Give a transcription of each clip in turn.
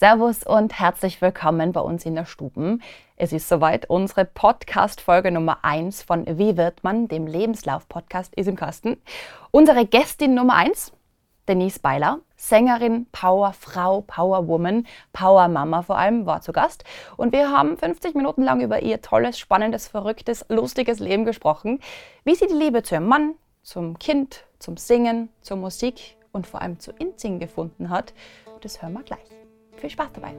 Servus und herzlich willkommen bei uns in der Stuben. Es ist soweit, unsere Podcast-Folge Nummer 1 von Wie wird man, dem Lebenslauf-Podcast, ist im Kasten. Unsere Gästin Nummer 1, Denise Beiler, Sängerin, Powerfrau, Powerwoman, Powermama vor allem, war zu Gast. Und wir haben 50 Minuten lang über ihr tolles, spannendes, verrücktes, lustiges Leben gesprochen. Wie sie die Liebe zu ihrem Mann, zum Kind, zum Singen, zur Musik und vor allem zu Inzing gefunden hat, das hören wir gleich. Viel Spaß dabei!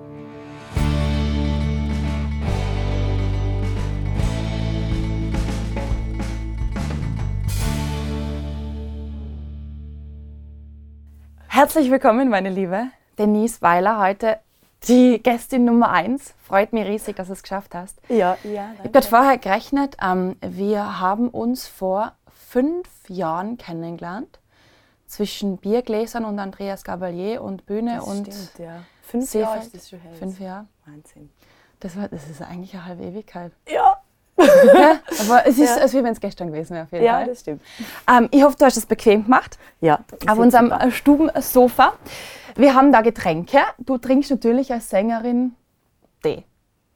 Herzlich willkommen, meine Liebe. Denise Weiler, heute die Gästin Nummer 1. Freut mich riesig, dass du es geschafft hast. Ja, ja. Ich habe gerade vorher gerechnet, ähm, wir haben uns vor fünf Jahren kennengelernt. Zwischen Biergläsern und Andreas Gabalier und Bühne Das und stimmt, ja. Fünf. Jahre ist das schon her. fünf Jahre. Wahnsinn. Das, war, das ist eigentlich eine halbe Ewigkeit. Ja, ja, aber es ist, Ja. als wenn es gestern gewesen wäre, auf jeden ja, Fall. das stimmt. Ähm, ich hoffe, du hast es bequem gemacht. Ja. auf unserem äh, Stubensofa. Wir haben da Getränke. Du trinkst natürlich als Sängerin Tee.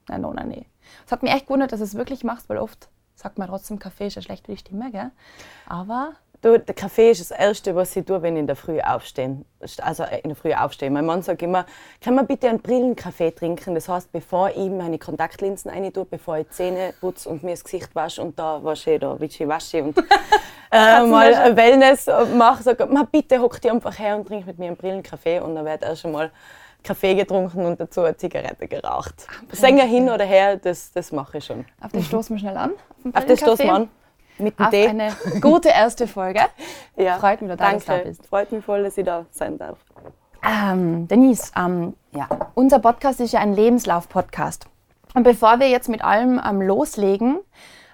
Nein, nein, nein, nee. Es hat mich echt gewundert, dass du es wirklich machst, weil oft sagt man trotzdem, Kaffee ist ja schlecht für die Stimme, gell? Aber Du, der Kaffee ist das Erste, was ich tue, wenn ich in der Früh aufstehe. Also äh, in der Früh aufstehe. Mein Mann sagt immer, kann man bitte einen Brillenkaffee trinken? Das heißt, bevor ich meine Kontaktlinsen rein tue, bevor ich die Zähne putze und mir das Gesicht wasche und da wasche ich da wischi-waschi und äh, mal Wellness mache, sage man, bitte hock dich einfach her und trink mit mir einen Brillenkaffee und dann wird erst schon mal Kaffee getrunken und dazu eine Zigarette geraucht. Sänger hin oder her, das, das mache ich schon. auf den stoßen wir schnell an. Auf das stoßen wir an. Mit dem Auf Tee. eine gute erste Folge. Ja. Freut mich dass Danke. du da bist. Freut mich voll, dass ich da sein darf. Ähm, Denise, ähm, ja, unser Podcast ist ja ein Lebenslauf-Podcast. Und bevor wir jetzt mit allem ähm, loslegen,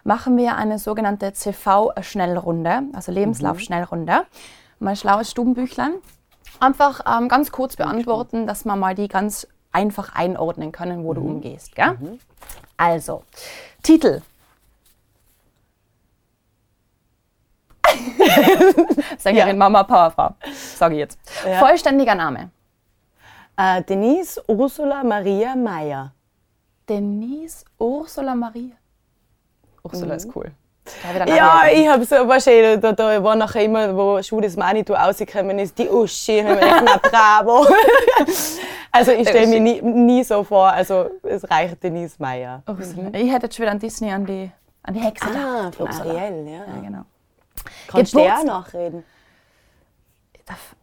machen wir eine sogenannte CV-Schnellrunde, also Lebenslauf-Schnellrunde. Mal schlaues Stubenbüchlein. Einfach ähm, ganz kurz beantworten, dass wir mal die ganz einfach einordnen können, wo du umgehst. Gell? Also, Titel. Sängerin, Mama, Powerfrau, sage ich jetzt. Ja. Vollständiger Name. Äh, Denise Ursula Maria Meyer. Denise Ursula Maria. Ursula ist cool. Ich Mhm. Ja, ich habe so, wahrscheinlich, da, da war nachher immer, wo Schuh das Manitou rausgekommen ist, die Uschi, und ich hab mir gedacht, na bravo. also ich stelle mir nie, nie so vor, also es reicht Denise Meyer. Ursula. Ich hätte jetzt schon wieder an Disney, an die, an die Hexe Ah, gedacht. Ariel, ja. Ja, genau. Kannst du der nachreden?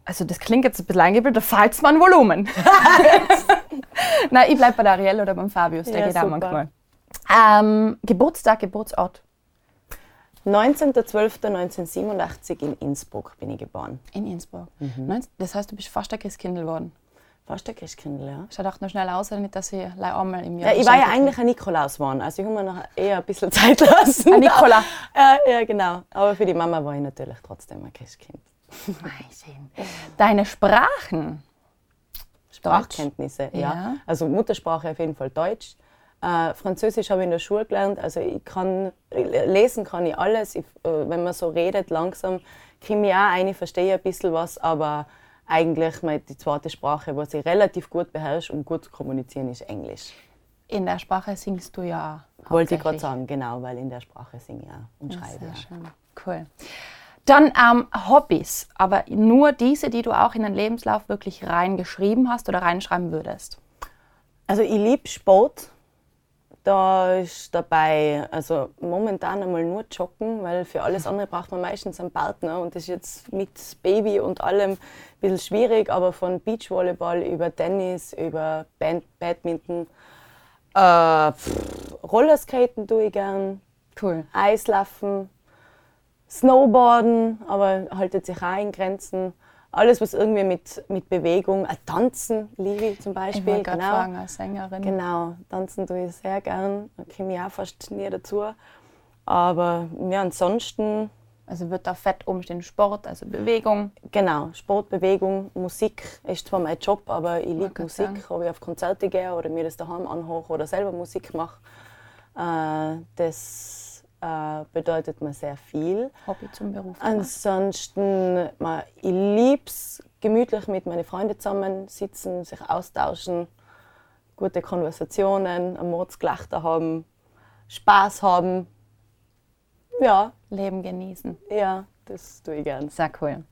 Also das klingt jetzt ein bisschen eingebildet, da fällt mir ein Volumen. Nein, ich bleibe bei der Ariel oder beim Fabius, der Ja, geht auch super. manchmal. Ähm, Geburtstag, Geburtsort 19.12.1987 in Innsbruck bin ich geboren. in Innsbruck. Mhm. Das heißt, du bist fast ein Christkindl geworden. Fast ein Christkindl, ja. Schau doch noch schnell aus, nicht, dass ich einmal im Jahr... Ja, ich war ja eigentlich ein Nikolaus geworden, also ich habe mir noch eher ein bisschen Zeit lassen. Ein Nikola. ja, ja, genau. Aber für die Mama war ich natürlich trotzdem ein Christkind. Deine Sprachen. Sprachkenntnisse, ja. Ja. Also Muttersprache auf jeden Fall Deutsch. Äh, Französisch habe ich in der Schule gelernt, also ich kann, lesen kann ich alles. Ich, äh, wenn man so redet, langsam komme ich auch ein, ich verstehe ein bisschen was, aber eigentlich die zweite Sprache, was ich relativ gut beherrsche, um gut zu kommunizieren, ist Englisch. In der Sprache singst du ja auch. Wollte ich gerade sagen, genau, weil in der Sprache singe ich auch und Ja, schreibe. Sehr schön. Cool. Dann ähm, Hobbys, aber nur diese, die du auch in den Lebenslauf wirklich reingeschrieben hast oder reinschreiben würdest. Also ich liebe Sport. Da ist dabei, also momentan einmal nur Joggen, weil für alles andere braucht man meistens einen Partner und das ist jetzt mit Baby und allem bisschen schwierig, aber von Beachvolleyball über Tennis, über Band Badminton, äh, pff, Rollerskaten tue ich gern, Cool. Eislaufen, Snowboarden, aber haltet sich auch in Grenzen. Alles, was irgendwie mit, mit Bewegung, äh, Tanzen liebe ich zum Ich Beispiel. wollte gerade fragen, als Sängerin. Genau, tanzen tue ich sehr gern. Da komme ich auch fast nie dazu. Aber ja, ansonsten, Also wird da fett umstehen Sport, also Bewegung. genau, Sport, Bewegung, Musik ist zwar mein Job, aber ich liebe Musik. sagen. Ob ich auf Konzerte gehe oder mir das daheim anhöre oder selber Musik mache, äh, das äh, bedeutet mir sehr viel. Hobby zum Beruf. Ansonsten, ma, ich liebe es, gemütlich mit meinen Freunden zusammen sitzen, sich austauschen. gute Konversationen, ein Mordsgelachter haben, Spaß haben. Ja. Leben genießen. Ja, das tue ich gern. Sehr cool.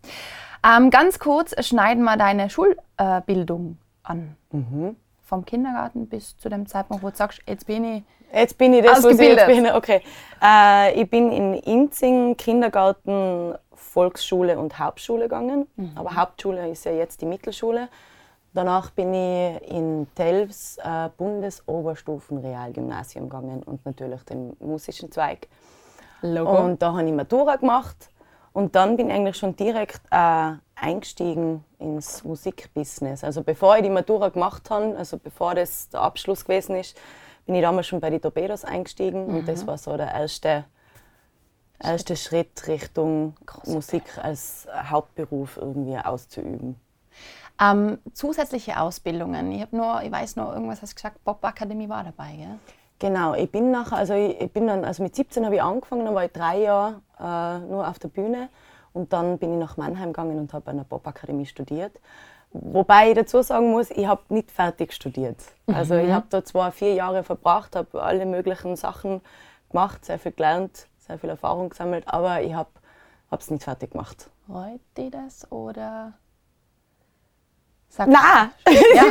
Ähm, ganz kurz schneiden wir deine Schulbildung an. Mhm. Vom Kindergarten bis zu dem Zeitpunkt, wo du sagst, jetzt bin ich Jetzt bin ich das, was ich jetzt bin. Okay. Äh, ich bin in Inzing Kindergarten, Volksschule und Hauptschule gegangen. Mhm. Aber Hauptschule ist ja jetzt die Mittelschule. Danach bin ich in Telfs äh, Bundesoberstufenrealgymnasium gegangen und natürlich den musischen Zweig. Logo. Und da habe ich Matura gemacht. Und dann bin ich eigentlich schon direkt äh, eingestiegen ins Musikbusiness. Also bevor ich die Matura gemacht habe, also bevor das der Abschluss gewesen ist, bin ich damals schon bei den Torpedos eingestiegen. Mhm. Und das war so der erste, erste Schritt Richtung Groß Musik als Hauptberuf irgendwie auszuüben. Ähm, zusätzliche Ausbildungen. Ich habe nur, ich weiß noch, irgendwas hast du gesagt, Pop Akademie war dabei, gell? Genau, ich bin nachher, also ich, bin dann, also mit 17 habe ich angefangen, dann war ich drei Jahre äh, nur auf der Bühne und dann bin ich nach Mannheim gegangen und habe an der Pop Akademie studiert. Wobei ich dazu sagen muss, ich habe nicht fertig studiert. Also mhm. ich habe da zwar vier Jahre verbracht, habe alle möglichen Sachen gemacht, sehr viel gelernt, sehr viel Erfahrung gesammelt, aber ich habe es nicht fertig gemacht. Reut dir das oder Sag Nein! Ja.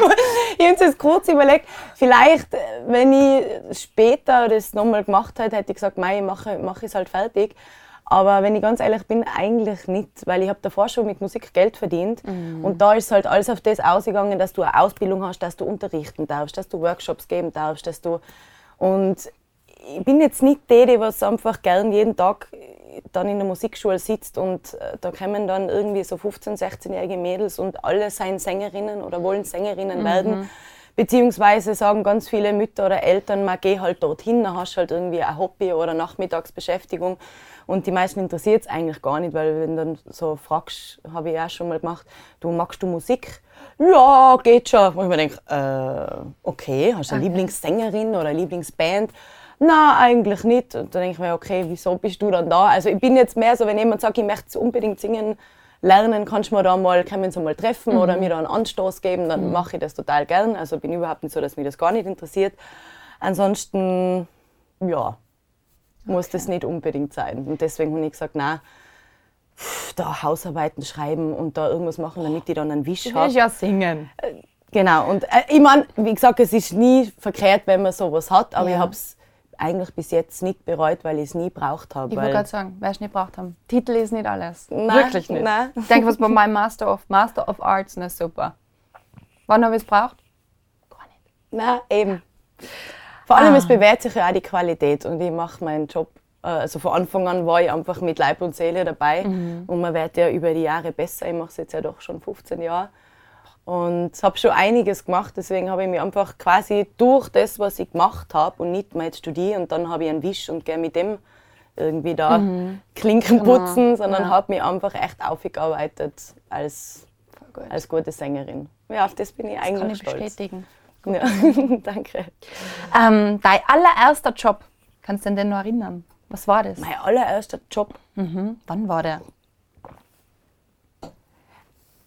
ich habe jetzt kurz überlegt, vielleicht, äh, wenn ich später das nochmal gemacht hätte, hätte ich gesagt, Mei, ich mache, mache es halt fertig. Aber wenn ich ganz ehrlich bin, eigentlich nicht, weil ich habe davor schon mit Musik Geld verdient mhm. und da ist halt alles auf das ausgegangen, dass du eine Ausbildung hast, dass du unterrichten darfst, dass du Workshops geben darfst, dass du und ich bin jetzt nicht die was einfach gern jeden Tag dann in der Musikschule sitzt und äh, da kommen dann irgendwie so 15-, 16-jährige Mädels und alle seien Sängerinnen oder wollen Sängerinnen mhm. werden. Beziehungsweise sagen ganz viele Mütter oder Eltern, man geh halt dorthin, dann hast du halt irgendwie ein Hobby oder Nachmittagsbeschäftigung. Und die meisten interessiert es eigentlich gar nicht, weil wenn du dann so fragst, habe ich auch schon mal gemacht, du magst du Musik? Ja, geht schon. Und ich mir denke, äh, okay, hast du eine okay. Lieblingssängerin oder eine Lieblingsband? Nein, eigentlich nicht. Und dann denke ich mir, okay, wieso bist du dann da? Also ich bin jetzt mehr so, wenn jemand sagt, ich möchte unbedingt singen lernen, kannst du mir da mal, können wir uns mal treffen mhm. oder mir da einen Anstoß geben, dann mhm. mache ich das total gern. Also bin überhaupt nicht so, dass mich das gar nicht interessiert. Ansonsten, ja, muss okay. das nicht unbedingt sein. Und deswegen habe ich gesagt, nein, da Hausarbeiten schreiben und da irgendwas machen, damit ich dann einen Wisch habe. ja singen. Äh, genau. Und äh, ich meine, wie gesagt, es ist nie verkehrt, wenn man sowas hat, aber ja. ich habe es eigentlich bis jetzt nicht bereut, weil ich es nie braucht habe. Ich wollte gerade sagen, wer es nicht braucht haben. Titel ist nicht alles. Nein, Wirklich nicht. Nein. Ich denke, was bei meinem Master of Master of Arts, na super. Wann habe ich es braucht? Gar nicht. Nein, eben. Vor allem, ah. es bewährt sich ja auch die Qualität und ich mache meinen Job. Äh, also von Anfang an war ich einfach mit Leib und Seele dabei mhm. und man wird ja über die Jahre besser. Ich mache es jetzt ja doch schon 15 Jahre und habe schon einiges gemacht. Deswegen habe ich mich einfach quasi durch das, was ich gemacht habe und nicht mehr jetzt studiere und dann habe ich einen Wisch und gehe mit dem irgendwie da mhm. Klinken genau. putzen, sondern ja. habe mich einfach echt aufgearbeitet als, gut. als gute Sängerin. Ja, auf das bin ich das eigentlich kann ich stolz. bestätigen. Ja, danke. Ähm, dein allererster Job, kannst du dich denn noch erinnern? Was war das? Mein allererster Job? Mhm. Wann war der?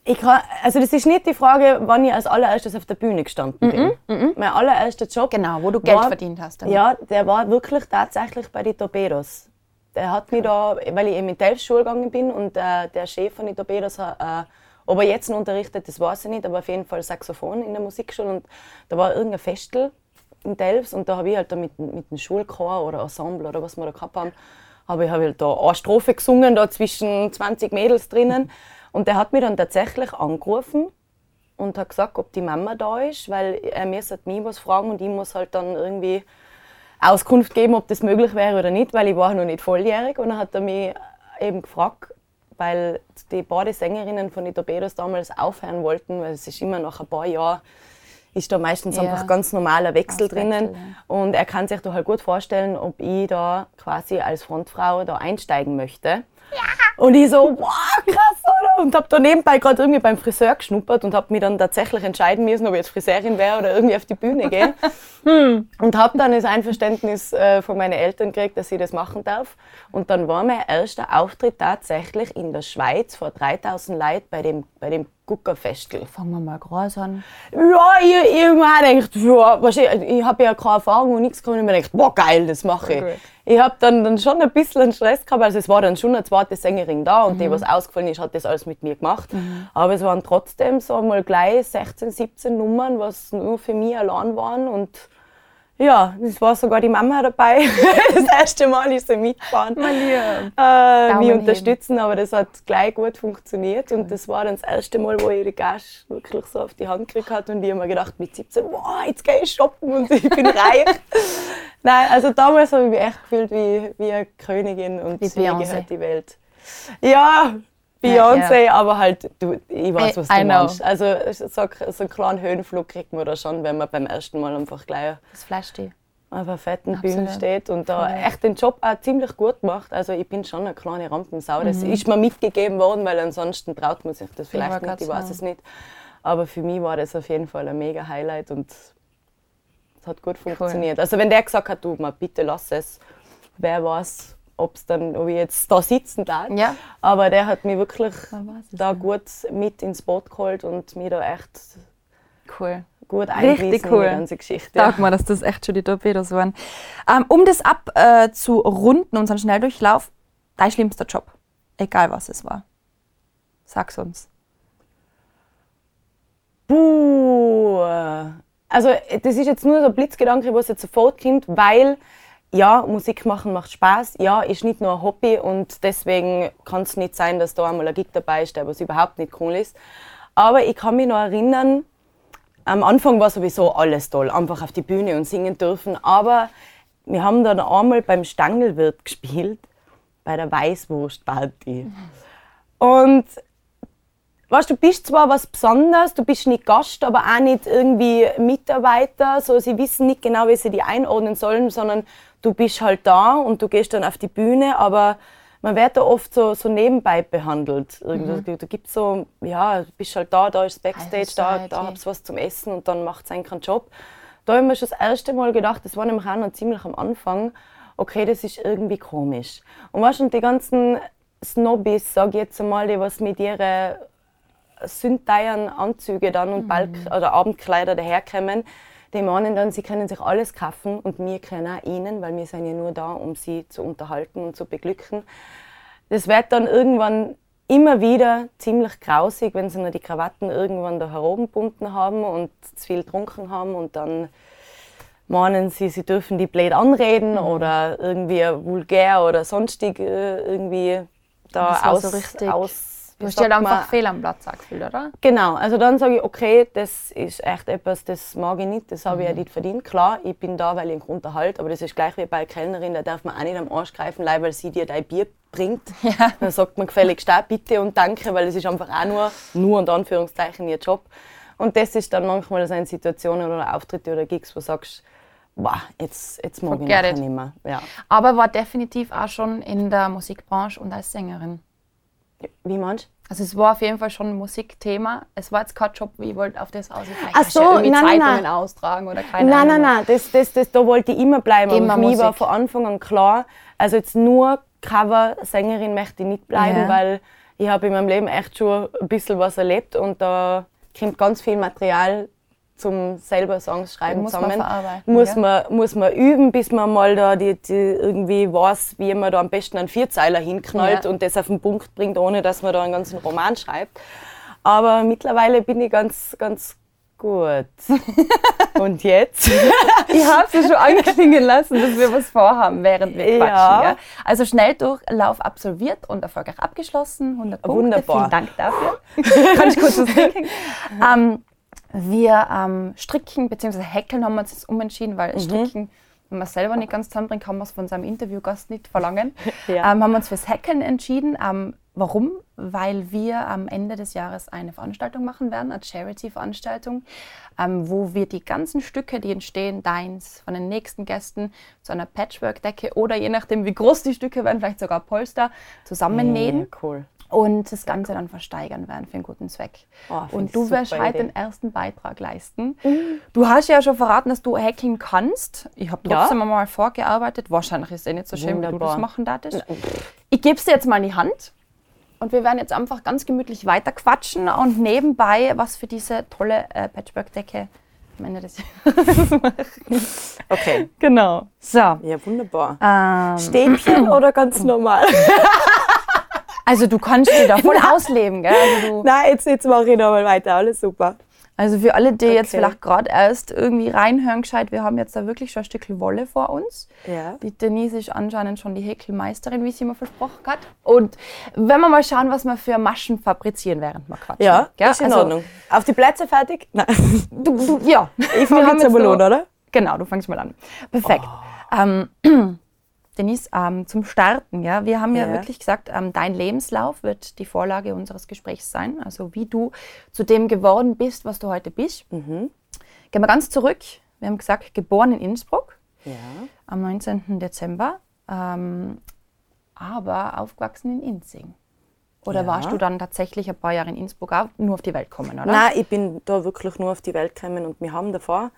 Ich kann, also das ist nicht die Frage, wann ich als allererstes auf der Bühne gestanden bin. Mm -mm. Mein allererster Job. Genau, wo du Geld war, verdient hast. Damit. Ja, der war wirklich tatsächlich bei den Torpedos. Der hat mich da, weil ich eben in die Schule gegangen bin und äh, der Chef von den Torpedos, äh, ob er jetzt noch unterrichtet, das weiß ich nicht, aber auf jeden Fall Saxophon in der Musikschule und da war irgendein Festel in Delfs und da habe ich halt da mit, mit dem Schulchor oder Ensemble oder was wir da gehabt haben, habe ich, hab ich halt da eine Strophe gesungen, da zwischen 20 Mädels drinnen. Und der hat mich dann tatsächlich angerufen und hat gesagt, ob die Mama da ist, weil er mir mich was fragen und ich muss halt dann irgendwie Auskunft geben, ob das möglich wäre oder nicht, weil ich war noch nicht volljährig. Und dann hat er mich eben gefragt, weil die beiden Sängerinnen von den Torpedos damals aufhören wollten, weil es ist immer nach ein paar Jahren ist da meistens ja. einfach ganz normaler Wechsel drinnen. Wechsel, ja. Und er kann sich da halt gut vorstellen, ob ich da quasi als Frontfrau da einsteigen möchte. Und ich so, wow, krass, oder? Und habe da nebenbei gerade irgendwie beim Friseur geschnuppert und habe mich dann tatsächlich entscheiden müssen, ob ich jetzt Friseurin wäre oder irgendwie auf die Bühne gehe. hm. Und habe dann das Einverständnis äh, von meinen Eltern gekriegt, dass ich das machen darf. Und dann war mein erster Auftritt tatsächlich in der Schweiz vor 3000 Leuten bei dem, bei dem Guckerfestel. Fangen wir mal groß an. Ja, ich, ich habe mir gedacht, ja, ich habe ja keine Erfahrung und nichts gehabt. Und ich habe mir gedacht, boah, geil, das mache ich. Ich habe dann, dann schon ein bisschen Stress gehabt, also es war dann schon eine zweite Sängerin da und mhm. die, was ausgefallen ist, hat das alles mit mir gemacht. Mhm. Aber es waren trotzdem so mal gleich 16, 17 Nummern, was nur für mich allein waren und ja, es war sogar die Mama dabei. das erste Mal ist sie mitgefahren. Äh, mich unterstützen, aber das hat gleich gut funktioniert. Und das war dann das erste Mal, wo ich die Gas wirklich so auf die Hand gekriegt habe. Und ich habe mir gedacht, mit 17, wow, jetzt gehe ich shoppen und ich bin reich. Nein, also damals habe ich mich echt gefühlt wie, wie eine Königin und wie mir gehört die Welt. Ja, Beyoncé, ja. aber halt, du, ich weiß, was du I meinst. Also so, so einen kleinen Höhenflug kriegt man da schon, wenn man beim ersten Mal einfach gleich das flasht auf einer fetten Bühne steht und da Voll. echt den Job auch ziemlich gut macht. Also ich bin schon eine kleine Rampensau. Das mhm. ist mir mitgegeben worden, weil ansonsten traut man sich das vielleicht nicht, ich weiß es nicht. Aber für mich war das auf jeden Fall ein mega Highlight und es hat gut funktioniert. Cool. Also wenn der gesagt hat, du, mal bitte lass es, wer weiß, ob's dann, ob ich jetzt da sitzen darf. Ja. Aber der hat mich wirklich da gut mit ins Boot geholt und mir da echt cool. gut Richtig cool. in die ganze Geschichte. Sag mal, dass das echt schon die Torpedos waren. Ähm, um das abzurunden, äh, unseren Schnelldurchlauf, dein schlimmster Job, egal was es war. Sag's uns. Puh. Also, das ist jetzt nur so ein Blitzgedanke, was jetzt sofort kommt, weil ja, Musik machen macht Spaß. Ja, ist nicht nur ein Hobby und deswegen kann es nicht sein, dass da einmal ein Gig dabei ist, der was überhaupt nicht cool ist. Aber ich kann mich noch erinnern, am Anfang war sowieso alles toll, einfach auf die Bühne und singen dürfen. Aber wir haben dann einmal beim Stangelwirt gespielt, bei der Weißwurstparty. Und weißt, du bist zwar was Besonderes, du bist nicht Gast, aber auch nicht irgendwie Mitarbeiter. So, sie wissen nicht genau, wie sie die einordnen sollen, sondern du bist halt da und du gehst dann auf die Bühne, aber man wird da oft so, so nebenbei behandelt. Mhm. Da, gibt so, ja, du bist halt da, da ist Backstage, da, da hab's was zum Essen und dann macht es einen keinen Job. Da habe ich mir schon das erste Mal gedacht, das war nämlich auch noch ziemlich am Anfang, okay, das ist irgendwie komisch. Und weißt du, die ganzen Snobbys, sag ich jetzt einmal, die was mit ihren sündteuren Anzüge dann und mhm. oder Abendkleider daherkommen, die meinen dann, sie können sich alles kaufen und wir können auch ihnen, weil wir sind ja nur da, um sie zu unterhalten und zu beglücken. Das wird dann irgendwann immer wieder ziemlich grausig, wenn sie noch die Krawatten irgendwann da herumgebunden haben und zu viel getrunken haben und dann meinen sie, sie dürfen die blöd anreden mhm. oder irgendwie vulgär oder sonstig äh, irgendwie da aus, so aus Du hast halt einfach fehl am Platz angefühlt, oder? Genau, also dann sage ich, okay, das ist echt etwas, das mag ich nicht, das habe ich ja mhm. nicht verdient. Klar, ich bin da, weil ich einen Grund aber das ist gleich wie bei einer Kellnerin, da darf man auch nicht am Arsch greifen, weil sie dir dein Bier bringt. Ja. Dann sagt man gefälligst auch bitte und danke, weil es ist einfach auch nur, nur unter Anführungszeichen ihr Job. Und das ist dann manchmal so in Situationen oder Auftritte oder Gigs, wo du sagst, Boah, jetzt, jetzt mag Forget ich nicht mehr. Ja. Aber war definitiv auch schon in der Musikbranche und als Sängerin. Wie meinst du? Also es war auf jeden Fall schon ein Musikthema. Es war jetzt kein Job, wie ich wollte auf das aus. Ach so, nein, nein, nein. austragen oder keine Nein, nein, nein, das, das, das, da wollte ich immer bleiben. Immer für mich war von Anfang an klar, also jetzt nur Cover-Sängerin möchte ich nicht bleiben, ja. weil ich habe in meinem Leben echt schon ein bisschen was erlebt und da kommt ganz viel Material zum selber Songs schreiben muss zusammen. Man muss, ja? man, muss man üben, bis man mal da die, die irgendwie weiß, wie man da am besten einen Vierzeiler hinknallt ja. und das auf den Punkt bringt, ohne dass man da einen ganzen Roman schreibt. Aber mittlerweile bin ich ganz, ganz gut. und jetzt? ich habe es ja schon anklingen lassen, dass wir was vorhaben, während wir quatschen. Ja. ja. Also Schnelldurchlauf absolviert und erfolgreich abgeschlossen. 100 Punkte. Wunderbar. Vielen Dank dafür. Kann ich kurz was trinken? ähm, wir ähm, stricken bzw. häkeln haben wir uns jetzt umentschieden, weil mhm. stricken, wenn man selber nicht ganz zusammenbringen kann man es von seinem Interviewgast nicht verlangen. ja. ähm, haben wir uns fürs Häkeln entschieden. Ähm, Warum? Weil wir am Ende des Jahres eine Veranstaltung machen werden, eine Charity-Veranstaltung, ähm, wo wir die ganzen Stücke, die entstehen, deins, von den nächsten Gästen, zu einer Patchwork-Decke oder je nachdem, wie groß die Stücke werden, vielleicht sogar Polster, zusammennähen. Ja, cool. Und das Ganze dann versteigern werden für einen guten Zweck. Oh, und du wirst Idee. den ersten Beitrag leisten. Du hast ja schon verraten, dass du häkeln kannst. Ich habe Ja. trotzdem einmal vorgearbeitet. Wahrscheinlich ist es eh nicht so schön, wie du das machen darfst. Ich gebe es dir jetzt mal in die Hand. Und wir werden jetzt einfach ganz gemütlich weiterquatschen und nebenbei was für diese tolle äh, Patchwork-Decke am Ende des Jahres machen. Okay. Genau. So. Ja, wunderbar. Ähm, Stäbchen oder ganz normal? Also du kannst dich da voll ausleben, gell? Also Nein, jetzt, jetzt mache ich nochmal weiter. Alles super. Also für alle, die jetzt Okay. vielleicht gerade erst irgendwie reinhören, gescheit, wir haben jetzt da wirklich schon ein Stück Wolle vor uns. Ja. Die Denise ist anscheinend schon die Häkelmeisterin, wie sie immer versprochen hat. Und wenn wir mal schauen, was wir für Maschen fabrizieren, während wir quatschen. Ja, Gell? ist in Also, Ordnung. Auf die Plätze fertig? Nein. Du, du, ja. Ich fange jetzt einmal an, oder? Genau, du fängst mal an. Perfekt. Oh. Ähm, Denise, ähm, zum Starten, ja, wir haben ja, Ja. wirklich gesagt, ähm, dein Lebenslauf wird die Vorlage unseres Gesprächs sein, also wie du zu dem geworden bist, was du heute bist. Mhm. Gehen wir ganz zurück. Wir haben gesagt, geboren in Innsbruck Ja. am 19. Dezember, ähm, aber aufgewachsen in Inzing. Oder Ja. warst du dann tatsächlich ein paar Jahre in Innsbruck auch nur auf die Welt gekommen, oder? Nein, ich bin da wirklich nur auf die Welt gekommen und wir haben davor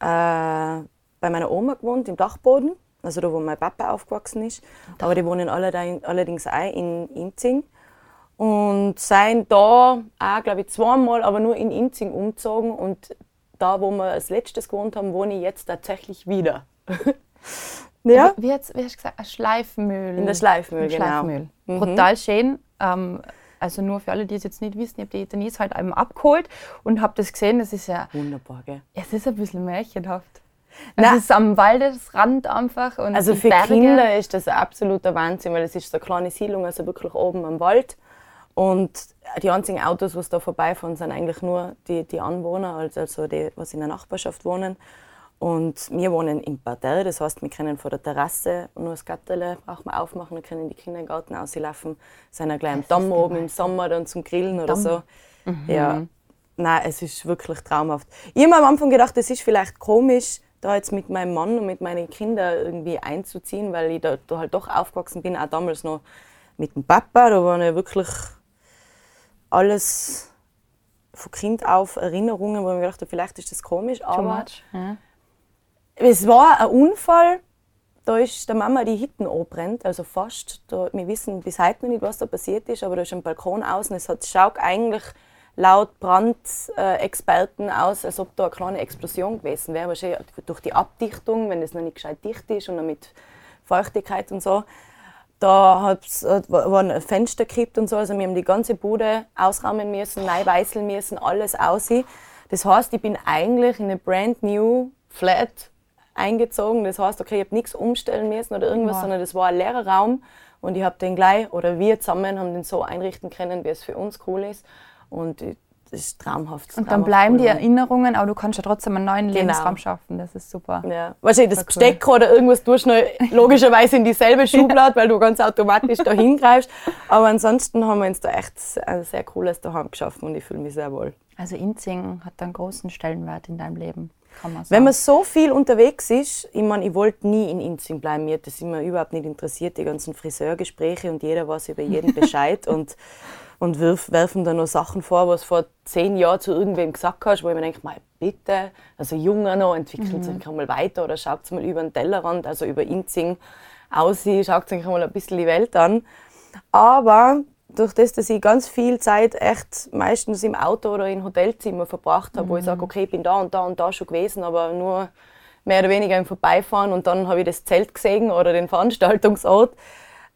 äh, bei meiner Oma gewohnt, im Dachboden, also da, wo mein Papa aufgewachsen ist. Aber die wohnen alle- allerdings auch in Inzing. Und sind da auch, glaube ich, zweimal, aber nur in Inzing umgezogen. Und da, wo wir als letztes gewohnt haben, wohne ich jetzt tatsächlich wieder. ja, Wie, jetzt, wie hast du gesagt, ein Schleifmühl. in der Schleifmühl, Ein genau. Schleifmühl. Mhm. Brutal schön. Ähm, also nur für alle, die es jetzt nicht wissen, ich habe die Denise halt eben abgeholt und habe das gesehen. Das ist ja, Wunderbar, gell? es ist ein bisschen märchenhaft. Na. Es ist am Waldesrand einfach und Also die für Berge. Kinder ist das ein absoluter Wahnsinn, weil es ist so eine kleine Siedlung, also wirklich oben am Wald. Und die einzigen Autos, was da vorbeifahren, sind eigentlich nur die, die Anwohner, also- also die, was in der Nachbarschaft wohnen. Und wir wohnen im Parterre, das heißt, wir können vor der Terrasse nur das Gatterle brauchen wir aufmachen, dann können die in den Garten rauslaufen, sind dann gleich am Damm oben im Sommer dann zum Grillen oder so. Ja, nein, es ist wirklich traumhaft. Ich habe am Anfang gedacht, es ist vielleicht komisch, da jetzt mit meinem Mann und mit meinen Kindern irgendwie einzuziehen, weil ich da, da halt doch aufgewachsen bin, auch damals noch mit dem Papa. Da waren ja wirklich alles von Kind auf Erinnerungen, wo ich mir gedacht habe, vielleicht ist das komisch, Too aber much. Ja. es war ein Unfall. Da ist der Mama die Hitten angebrannt, also fast. Da, wir wissen bis heute noch nicht, was da passiert ist, aber da ist ein Balkon außen. Es hat, schaut eigentlich laut Brandexperten aus, als ob da eine kleine Explosion gewesen wäre. Wahrscheinlich durch die Abdichtung, wenn es noch nicht gescheit dicht ist und dann mit Feuchtigkeit und so. Da hat's, hat, waren ein Fenster gekippt und so. Also wir haben die ganze Bude ausräumen müssen, neu weißeln müssen, alles aussehen. Das heißt, ich bin eigentlich in eine brand new Flat eingezogen. Das heißt, okay, ich habe nichts umstellen müssen oder irgendwas, Wow. sondern das war ein leerer Raum und ich habe den gleich, oder wir zusammen haben den so einrichten können, wie es für uns cool ist. Und das ist traumhaft. Und dann bleiben die cool. Erinnerungen, aber du kannst ja trotzdem einen neuen Genau. Lebensraum schaffen. Das ist super. Ja. Wahrscheinlich das cool. Besteck oder irgendwas tust du noch logischerweise in dieselbe Schublade, weil du ganz automatisch da hingreifst. Aber ansonsten haben wir uns da echt ein sehr cooles Daheim geschaffen und ich fühle mich sehr wohl. Also Inzing hat einen großen Stellenwert in deinem Leben, kann man sagen. Wenn man so viel unterwegs ist, ich meine, ich wollte nie in Inzing bleiben, mir das immer überhaupt nicht interessiert, die ganzen Friseurgespräche und jeder weiß über jeden Bescheid und, und wirf, werfen da noch Sachen vor, was vor zehn Jahren zu irgendwem gesagt hast, wo ich mir denke, mal bitte, also junger noch, entwickelt sich mal weiter oder schaut mal über den Tellerrand, also über Inzing aus, schaut sich mal ein bisschen die Welt an. Aber durch das, dass ich ganz viel Zeit echt meistens im Auto oder in Hotelzimmer verbracht habe, wo ich sage, okay, ich bin da und da und da schon gewesen, aber nur mehr oder weniger im Vorbeifahren und dann habe ich das Zelt gesehen oder den Veranstaltungsort,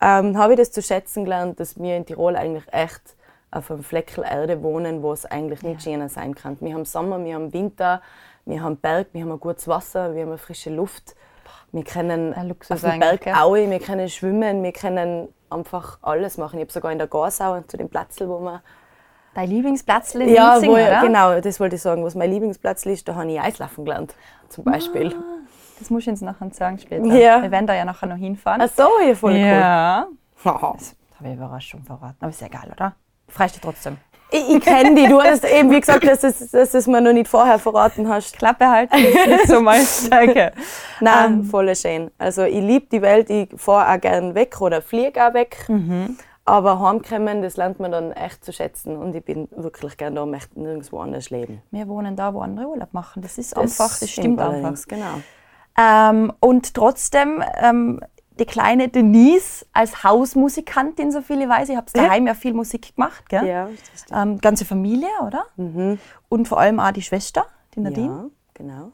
ähm, habe ich das zu schätzen gelernt, dass wir in Tirol eigentlich echt auf einem Fleckel Erde wohnen, wo es eigentlich nicht schöner sein kann. Wir haben Sommer, wir haben Winter, wir haben Berg, wir haben ein gutes Wasser, wir haben eine frische Luft. Wir können auf dem Berg gell? Aue, wir können schwimmen, wir können einfach alles machen. Ich habe sogar in der Garsau zu dem Platz, wo wir Dein Lieblingsplatz in ja, Inzing, wo oder? genau, das wollte ich sagen. Was mein Lieblingsplatz ist, da habe ich Eislaufen gelernt, zum Beispiel. Das muss ich uns nachher sagen später. Ja. Wir werden da ja nachher noch hinfahren. Ach so, ja, voll ja. cool. Das Habe ich Überraschung verraten. Aber ist ja egal, oder? Freust du trotzdem. Ich, ich kenne die. Du hast eben, wie gesagt, dass du es dass du's mir noch nicht vorher verraten hast. Klappe halten nicht so mein Stärke. Nein, Ähm. voll schön. Also ich liebe die Welt, ich fahre auch gerne weg oder fliege auch weg. Mhm. Aber heimkommen, das lernt man dann echt zu schätzen. Und ich bin wirklich gerne da, möchte nirgendwo anders leben. Wir wohnen da, wo andere Urlaub machen. Das ist einfach, das stimmt einfach. Genau. Ähm, und trotzdem, ähm, die kleine Denise als Hausmusikantin, so viel ich weiß, ihr habt daheim ja viel Musik gemacht, gell? Ja, das. Ähm, ganze Familie, oder? Und vor allem auch die Schwester, die Nadine. Ja, genau.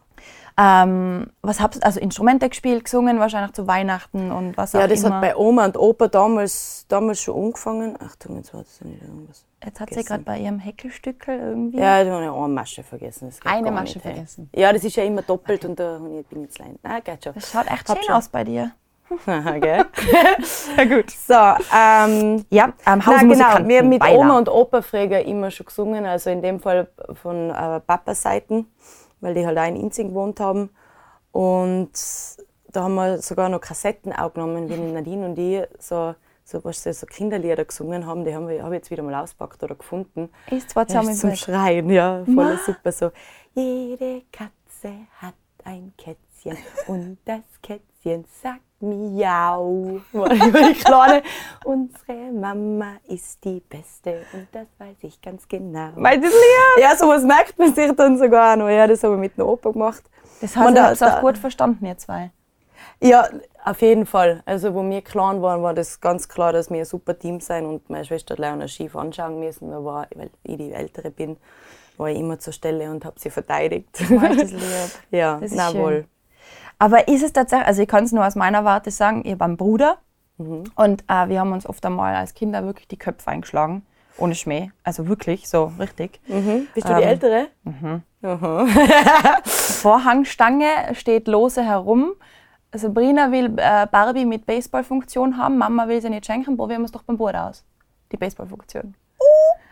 Ähm, was habt ihr, also Instrumente gespielt, gesungen, wahrscheinlich zu Weihnachten und was Ja, auch das immer. hat bei Oma und Opa damals, damals schon angefangen. Achtung, jetzt war das nicht irgendwas. Jetzt hat sie gerade bei ihrem Häckelstückel irgendwie. Ja, da habe ich eine Masche vergessen. Das Eine Masche nicht, hey. vergessen. Ja, das ist ja immer doppelt und da habe ich- bin ich jetzt allein. Nein, geht schon. Das schaut echt Hab schön schon. aus bei dir. Aha, gell? Sehr gut. So, ähm, Ja, ähm, Nein, genau. Wir haben mit Weiler. Oma und Opa früher immer schon gesungen, also in dem Fall von äh, Papas Seiten, weil die halt auch in Inzing gewohnt haben. Und da haben wir sogar noch Kassetten aufgenommen, wie Nadine und ich so, so, was sie, so Kinderlieder gesungen haben. Die haben wir, habe ich jetzt wieder mal ausgepackt oder gefunden. Ist zwar zusammen ist zum im Schreien, ja, voll super so. Jede Katze hat ein Kätzchen und das Kätzchen sagt Miau. War die Kleine. Unsere Mama ist die Beste und das weiß ich ganz genau. Mein das Lied. Ja, sowas merkt man sich dann sogar noch. Ja, das habe ich mit dem Opa gemacht. Das heißt, ihr habt es auch gut verstanden, ihr zwei. Ja, auf jeden Fall. Also, wo wir klein waren, war das ganz klar, dass wir ein super Team sein und meine Schwester hat leider schief anschauen müssen. Da war, weil ich die Ältere bin, war ich immer zur Stelle und habe sie verteidigt. Ich das lieb. ja, Das ist na schön. wohl. Aber ist es tatsächlich, also ich kann es nur aus meiner Warte sagen, ich habe einen Bruder Mhm. und äh, wir haben uns oft einmal als Kinder wirklich die Köpfe eingeschlagen. Ohne Schmäh. Also wirklich, so richtig. Mhm. Bist du die Ähm, Ältere? Vorhangstange steht lose herum. Sabrina will äh, Barbie mit Baseballfunktion haben, Mama will sie nicht schenken, probieren wir es doch beim Bruder aus. Die Baseballfunktion.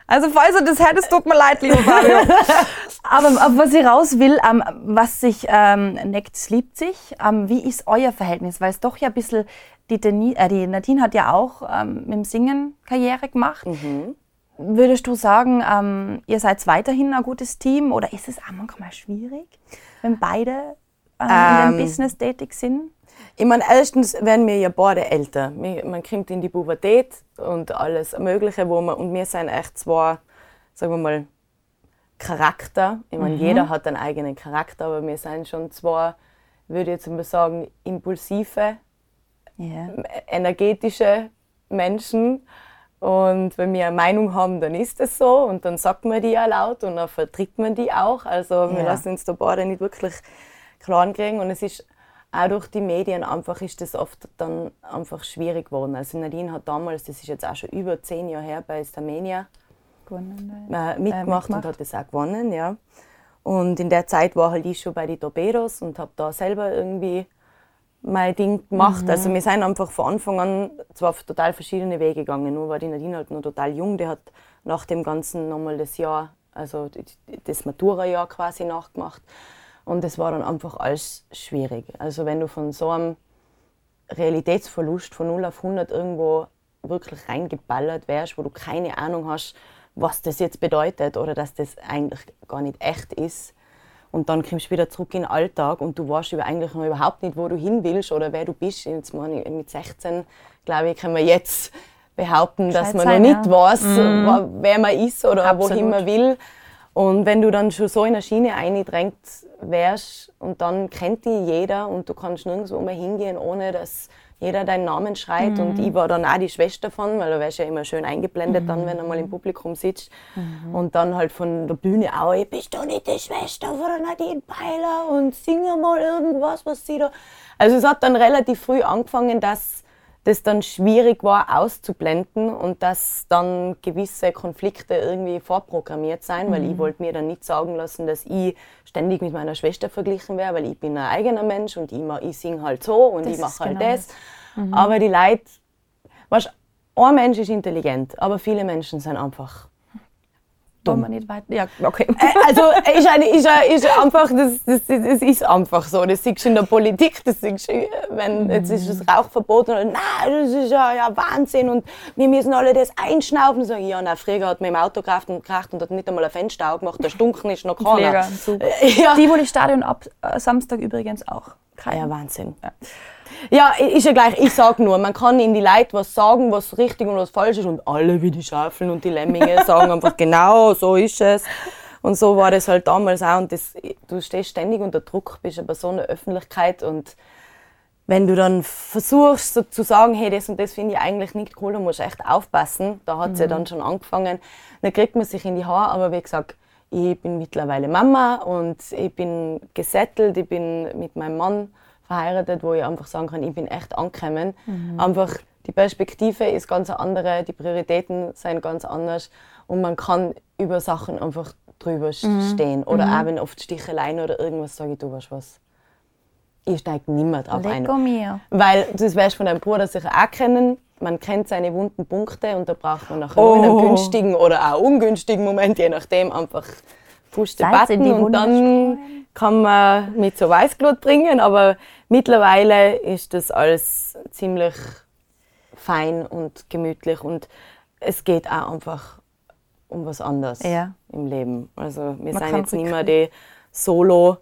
Also falls du das hättest, tut mir leid, lieber Fabio. aber, was ich raus will, ähm, was sich ähm, neckt, es liebt sich. Ähm, wie ist euer Verhältnis? Weil es doch ja ein bisschen, die, Deni, äh, die Nadine hat ja auch ähm, mit dem Singen Karriere gemacht. Würdest du sagen, ähm, ihr seid weiterhin ein gutes Team oder ist es auch manchmal schwierig, wenn beide ähm, in dem Business tätig sind? Ich meine, erstens werden wir ja beide älter. Man kommt in die Pubertät und alles Mögliche, wo man, und wir sind echt zwei, sagen wir mal, Charakter. Ich meine, jeder hat einen eigenen Charakter, aber wir sind schon zwei, würde ich jetzt mal sagen, impulsive, Ja. energetische Menschen. Und wenn wir eine Meinung haben, dann ist es so und dann sagt man die auch laut und dann vertritt man die auch. Also wir Ja. lassen uns da beide nicht wirklich klar kriegen und es ist auch durch die Medien einfach ist das oft dann einfach schwierig geworden. Also Nadine hat damals, das ist jetzt auch schon über zehn Jahre her bei Starmania, Gewonnen, äh, mitgemacht und mitgemacht. hat das auch gewonnen, ja. Und in der Zeit war halt ich schon bei den Torpedos und habe da selber irgendwie mein Ding gemacht. Also wir sind einfach von Anfang an zwar auf total verschiedene Wege gegangen. Nur war die Nadine halt noch total jung. Die hat nach dem Ganzen nochmal das Jahr, also das Matura-Jahr quasi nachgemacht. Und das war dann einfach alles schwierig. Also wenn du von so einem Realitätsverlust von 0 auf 100 irgendwo wirklich reingeballert wärst, wo du keine Ahnung hast, was das jetzt bedeutet oder dass das eigentlich gar nicht echt ist. Und dann kommst du wieder zurück in den Alltag und du weißt eigentlich noch überhaupt nicht, wo du hin willst oder wer du bist. Jetzt meine ich, mit 16, glaube ich, können wir jetzt behaupten, dass Bescheid man sein, noch nicht ja. weiß, wa- wer man ist oder Absolut. wohin man will. Und wenn du dann schon so in eine Schiene eingedrängt wärst und dann kennt die jeder und du kannst nirgendwo mehr hingehen, ohne dass jeder deinen Namen schreit. Und ich war dann auch die Schwester von, weil du wärst ja immer schön eingeblendet dann, wenn du mal im Publikum sitzt. Und dann halt von der Bühne auch, "Ey, bist du nicht die Schwester von der Nadine Peiler und singe mal irgendwas, was sie da... Also es hat dann relativ früh angefangen, dass das dann schwierig war auszublenden und dass dann gewisse Konflikte irgendwie vorprogrammiert sein, weil ich wollte mir dann nicht sagen lassen, dass ich ständig mit meiner Schwester verglichen wäre, weil ich bin ein eigener Mensch und ich, ich singe halt so und Das ich mache halt genau das. Aber die Leute, weißt, ein Mensch ist intelligent, aber viele Menschen sind einfach dumm. Man nicht weit ja, okay. Äh, also ist, eine, ist, ist einfach, das, das, das ist einfach so. Das siehst du in der Politik, das siehst du, wenn jetzt ist das Rauchverbot und nein, das ist ja, ja Wahnsinn und wir müssen alle das einschnaufen. Und so, ja, nein, Frieger hat mir im Auto gekracht und, gekracht und hat nicht einmal ein Fenster aufgemacht, der Stunken ist noch keiner. Äh, ja. Die, wo die Stadion ab äh, Samstag übrigens auch. Kein. Ja, Wahnsinn. Ja. Ja, ist ja gleich. Ich sag nur, man kann in die Leute was sagen, was richtig und was falsch ist und alle wie die Schafeln und die Lemminge sagen einfach genau, so ist es. Und so war das halt damals auch. Und das, du stehst ständig unter Druck, bist aber so in der Öffentlichkeit und wenn du dann versuchst so zu sagen, hey, das und das finde ich eigentlich nicht cool, du musst echt aufpassen. Da hat es mhm. ja dann schon angefangen. Dann kriegt man sich in die Haare, aber wie gesagt, ich bin mittlerweile Mama und ich bin gesettelt, ich bin mit meinem Mann verheiratet, wo ich einfach sagen kann, ich bin echt angekommen. Mhm. Einfach die Perspektive ist ganz andere, die Prioritäten sind ganz anders und man kann über Sachen einfach drüber mhm. stehen. Oder mhm. auch wenn oft Sticheleien oder irgendwas sage ich, du weißt was, ich steige niemand auf ein. Mir. Weil das wirst von deinem Bruder sicher auch kennen. Man kennt seine wunden Punkte und da braucht man nachher oh. in einem günstigen oder auch ungünstigen Moment, je nachdem, einfach Push the Button und dann kann man mit so Weißglut bringen, aber mittlerweile ist das alles ziemlich fein und gemütlich und es geht auch einfach um was anderes ja. im Leben. Also wir man sind jetzt nicht mehr die Solo,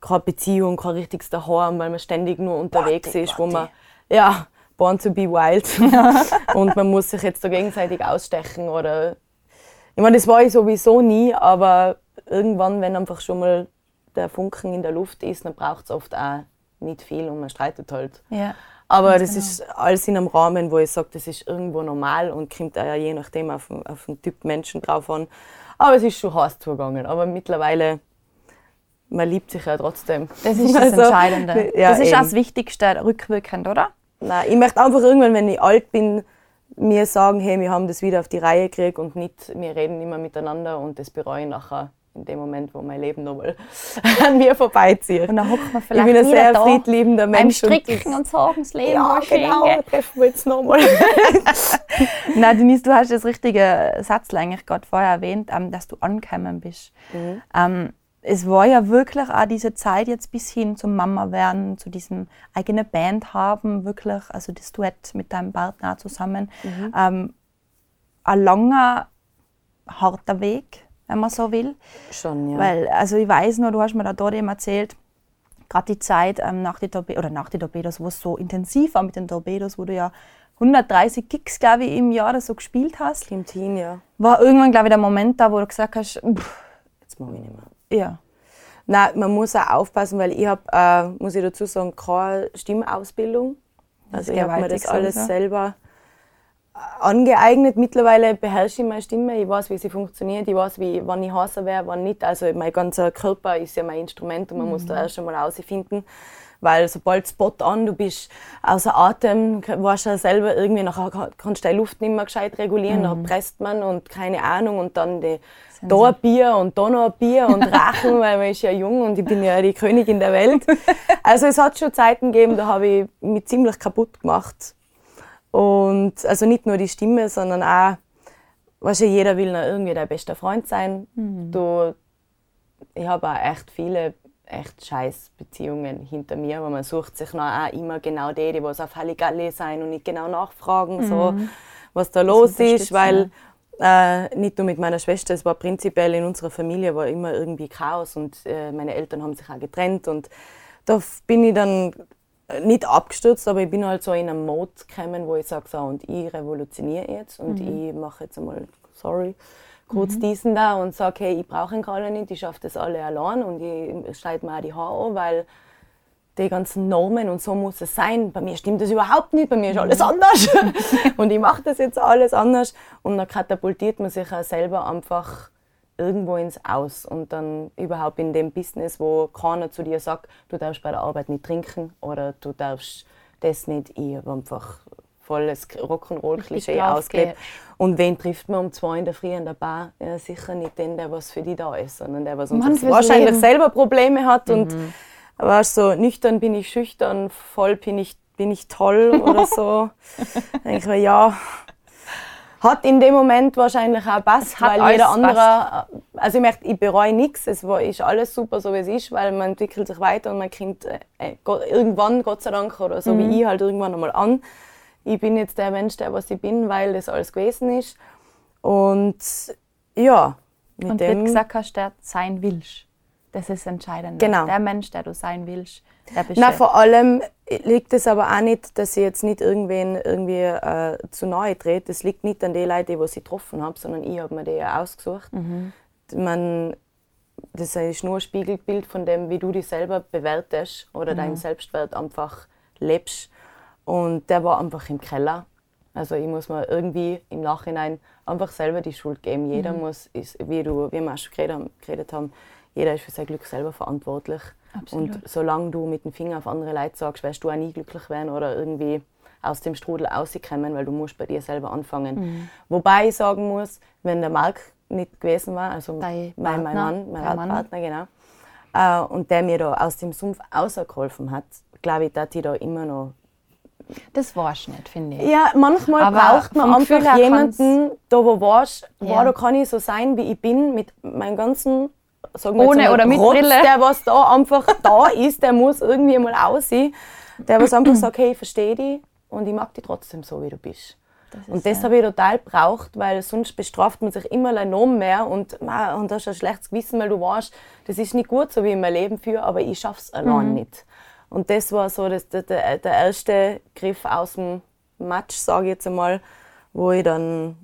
keine Beziehung, kein richtiges Daheim, weil man ständig nur unterwegs Party, ist, wo man ja born to be wild und man muss sich jetzt da gegenseitig ausstechen oder ich meine, das war ich sowieso nie, aber irgendwann, wenn einfach schon mal der Funken in der Luft ist, dann braucht es oft auch nicht viel und man streitet halt. Ja, Aber das genau. ist alles in einem Rahmen, wo ich sage, das ist irgendwo normal und kommt auch je nachdem auf, auf den Typ Menschen drauf an. Aber es ist schon heiß zugegangen. Aber mittlerweile, man liebt sich ja trotzdem. Das ist das also, Entscheidende. Ja, das ist eben. das Wichtigste, rückwirkend, oder? Nein, ich möchte einfach irgendwann, wenn ich alt bin, mir sagen, hey, wir haben das wieder auf die Reihe gekriegt und nicht, wir reden immer miteinander und das bereue ich nachher in dem Moment, wo mein Leben nochmal an mir vorbeizieht. Und dann hockt man vielleicht Ich bin ein sehr friedliebender Mensch. Beim Stricken und, und sagen, das Leben ja, genau, da treffen wir jetzt nochmal. Nein, Denise, du hast das richtige Satz eigentlich gerade vorher erwähnt, ähm, dass du angekommen bist. Mhm. Ähm, es war ja wirklich auch diese Zeit jetzt bis hin zum Mama werden, zu diesem eigene Band haben, wirklich, also das Duett mit deinem Partner zusammen. Mhm. Ähm, ein langer, harter Weg wenn man so will. Schon, ja. Weil, also ich weiß nur, du hast mir da dort eben erzählt, gerade die Zeit ähm, nach den Torpedos, oder nach den Torpedos, wo es so intensiv war mit den Torpedos, wo du ja 130 Gigs, glaube ich, im Jahr oder so gespielt hast. Im Team, ja. War irgendwann, glaube ich, der Moment da, wo du gesagt hast, pff, jetzt mache ich nicht mehr. Ja. Nein, man muss auch aufpassen, weil ich habe, äh, muss ich dazu sagen, keine Stimmausbildung. Also ich habe mir das alles selber angeeignet. Mittlerweile beherrsche ich meine Stimme. Ich weiß, wie sie funktioniert. Ich weiß, wie, wann ich heißer wäre, wann nicht. Also mein ganzer Körper ist ja mein Instrument und man mhm. muss da erst einmal herausfinden. Weil sobald Spot an, du bist außer Atem, weißt du selber irgendwie, nachher kannst du die Luft nicht mehr gescheit regulieren, mhm. dann presst man und keine Ahnung und dann die, da ein Bier und da noch ein Bier und Rachen, weil man ist ja jung und ich bin ja die Königin der Welt. Also es hat schon Zeiten gegeben, da habe ich mich ziemlich kaputt gemacht und also nicht nur die Stimme, sondern auch, weißt du, jeder will noch irgendwie dein bester Freund sein. Mhm. Du, ich habe auch echt viele echt scheiß Beziehungen hinter mir, weil man sucht sich noch auch immer genau die, die was auf Halligalli sein und nicht genau nachfragen, mhm. so, was da das los ist, weil äh, nicht nur mit meiner Schwester, es war prinzipiell in unserer Familie war immer irgendwie Chaos und äh, meine Eltern haben sich auch getrennt und da bin ich dann nicht abgestürzt, aber ich bin halt so in einem Mode gekommen, wo ich sage, so, und ich revolutioniere jetzt und mhm. ich mache jetzt einmal, sorry, kurz mhm. diesen da und sage, hey, ich brauche ihn gerade nicht, ich schaffe das alle allein und ich schneide mir auch die Haare an, weil die ganzen Normen und so muss es sein. Bei mir stimmt das überhaupt nicht, bei mir ist alles mhm. anders. und ich mache das jetzt alles anders. Und dann katapultiert man sich auch selber einfach irgendwo ins Aus und dann überhaupt in dem Business, wo keiner zu dir sagt, du darfst bei der Arbeit nicht trinken oder du darfst das nicht. Ich habe einfach volles Rock'n'Roll-Klischee ausgelebt. Und wen trifft man um zwei in der Früh in der Bar? Ja, sicher nicht den, der was für die da ist, sondern der was wahrscheinlich Leben. selber Probleme hat mhm. und war so nüchtern bin ich schüchtern, voll bin ich bin ich toll oder so. denke ich mir, ja, hat in dem Moment wahrscheinlich auch passt, weil jeder andere, also ich möchte, ich bereue nichts, es war, ist alles super so wie es ist, weil man entwickelt sich weiter und man kommt äh, äh, irgendwann, Gott sei Dank, oder so Mhm. wie ich halt irgendwann einmal an. Ich bin jetzt der Mensch, der was ich bin, weil das alles gewesen ist. Und ja, mit Und dem du gesagt hast, der sein willst. Das ist entscheidend. Genau. Der Mensch, der du sein willst, der bist Na, vor allem liegt es aber auch nicht, dass ich jetzt nicht irgendwen irgendwie äh, zu nahe trete. Das liegt nicht an den Leuten, die ich getroffen habe, sondern ich habe mir die ja ausgesucht. Man, das ist nur ein Spiegelbild von dem, wie du dich selber bewertest oder deinen Selbstwert einfach lebst. Und der war einfach im Keller. Also ich muss mir irgendwie im Nachhinein einfach selber die Schuld geben. Jeder muss, ist, wie, du, wie wir auch schon geredet haben, jeder ist für sein Glück selber verantwortlich. Absolut. Und solange du mit dem Finger auf andere Leute sagst, wirst du auch nie glücklich werden oder irgendwie aus dem Strudel rauskommen, weil du musst bei dir selber anfangen. Mhm. Wobei ich sagen muss, wenn der Marc nicht gewesen war, also Dein mein, mein Mann, mein. Partner, genau, äh, und der mir da aus dem Sumpf rausgeholfen hat, glaube ich, dass ich da immer noch das warst nicht, finde ich. ja, manchmal Aber braucht man einfach jemanden, da wo warst, Ja. war, da kann ich so sein, wie ich bin, mit meinem ganzen, sagen wir Ohne mal, oder mit Rotz, Brille. der was da einfach da ist, der muss irgendwie mal aussehen. Der was einfach sagt, hey, ich verstehe dich und ich mag dich trotzdem so, wie du bist. Das Und das ja. habe ich total braucht, weil sonst bestraft man sich immer noch mehr und, und hast ein schlechtes Gewissen, weil du weißt, das ist nicht gut, so wie ich mein Leben führe, aber ich schaffe es allein Mhm. nicht. Und das war so das, der, der, der erste Griff aus dem Match, sage ich jetzt einmal, wo ich dann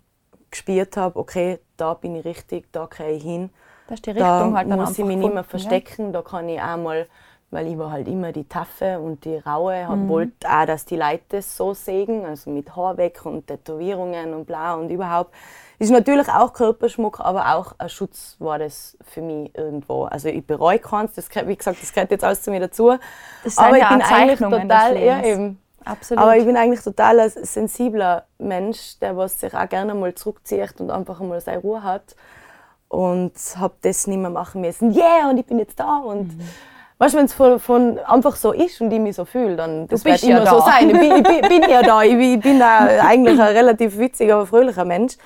gespürt habe, okay, da bin ich richtig, da gehe ich hin. Da ist die Da Richtung halt dann muss ich mich nicht mehr verstecken, da kann ich auch mal, weil ich war halt immer die Taffe und die Raue, Mhm. wollte auch, dass die Leute das so sehen, also mit Haar weg und Tätowierungen und bla und überhaupt. Ist natürlich auch Körperschmuck, aber auch ein Schutz war das für mich irgendwo. Also ich bereue keins, das, wie gesagt, das gehört jetzt alles zu mir dazu. Das aber ich ja bin eigentlich total, ja eben. Absolut. Aber ich bin eigentlich total ein sensibler Mensch, der was sich auch gerne mal zurückzieht und einfach einmal seine Ruhe hat. Und habe das nicht mehr machen müssen. Yeah, und ich bin jetzt da. Und Mhm. weißt du, wenn es von, von einfach so ist und ich mich so fühle, dann das wird ja immer da. so sein. Ich bin, ich bin, bin ja da. Ich, bin- ich bin eigentlich ein relativ witziger, aber fröhlicher Mensch.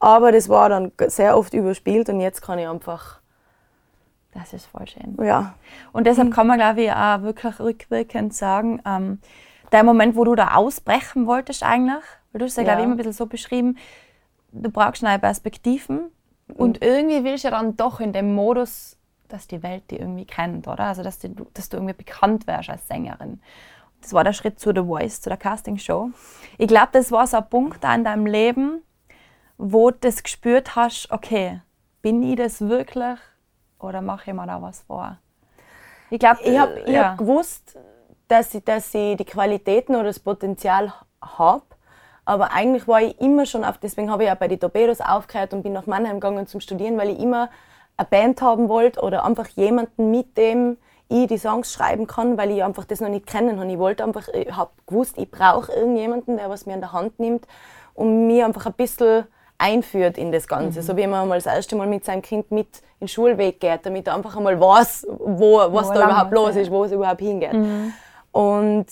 Aber das war dann sehr oft überspielt und jetzt kann ich einfach, das ist voll schön. ja, Und deshalb kann man, glaube ich, auch wirklich rückwirkend sagen, ähm, der Moment, wo du da ausbrechen wolltest eigentlich, weil du hast ja, glaube ich, immer ein bisschen so beschrieben, du brauchst neue Perspektiven und irgendwie willst du ja dann doch in dem Modus, dass die Welt die irgendwie kennt, oder? Also, dass, die, dass du irgendwie bekannt wärst als Sängerin. Das war der Schritt zu The Voice, zu der Castingshow. Ich glaube, das war so ein Punkt auch in deinem Leben, wo du das gespürt hast, okay, bin ich das wirklich oder mache ich mir da was vor? Ich glaube, Ich habe ich hab gewusst, dass ich, dass ich die Qualitäten oder das Potenzial habe. Aber eigentlich war ich immer schon auf, deswegen habe ich auch bei den Torpedos aufgehört und bin nach Mannheim gegangen zum Studieren, weil ich immer eine Band haben wollte oder einfach jemanden, mit dem ich die Songs schreiben kann, weil ich einfach das noch nicht kennen habe. Ich wollte einfach, ich habe gewusst, ich brauche irgendjemanden, der was mir an der Hand nimmt und mir einfach ein bisschen einführt in das Ganze. So wie man mal das erste Mal mit seinem Kind mit in den Schulweg geht, damit er einfach einmal weiß, wo, was er da überhaupt los ist, wo es überhaupt hingeht. Und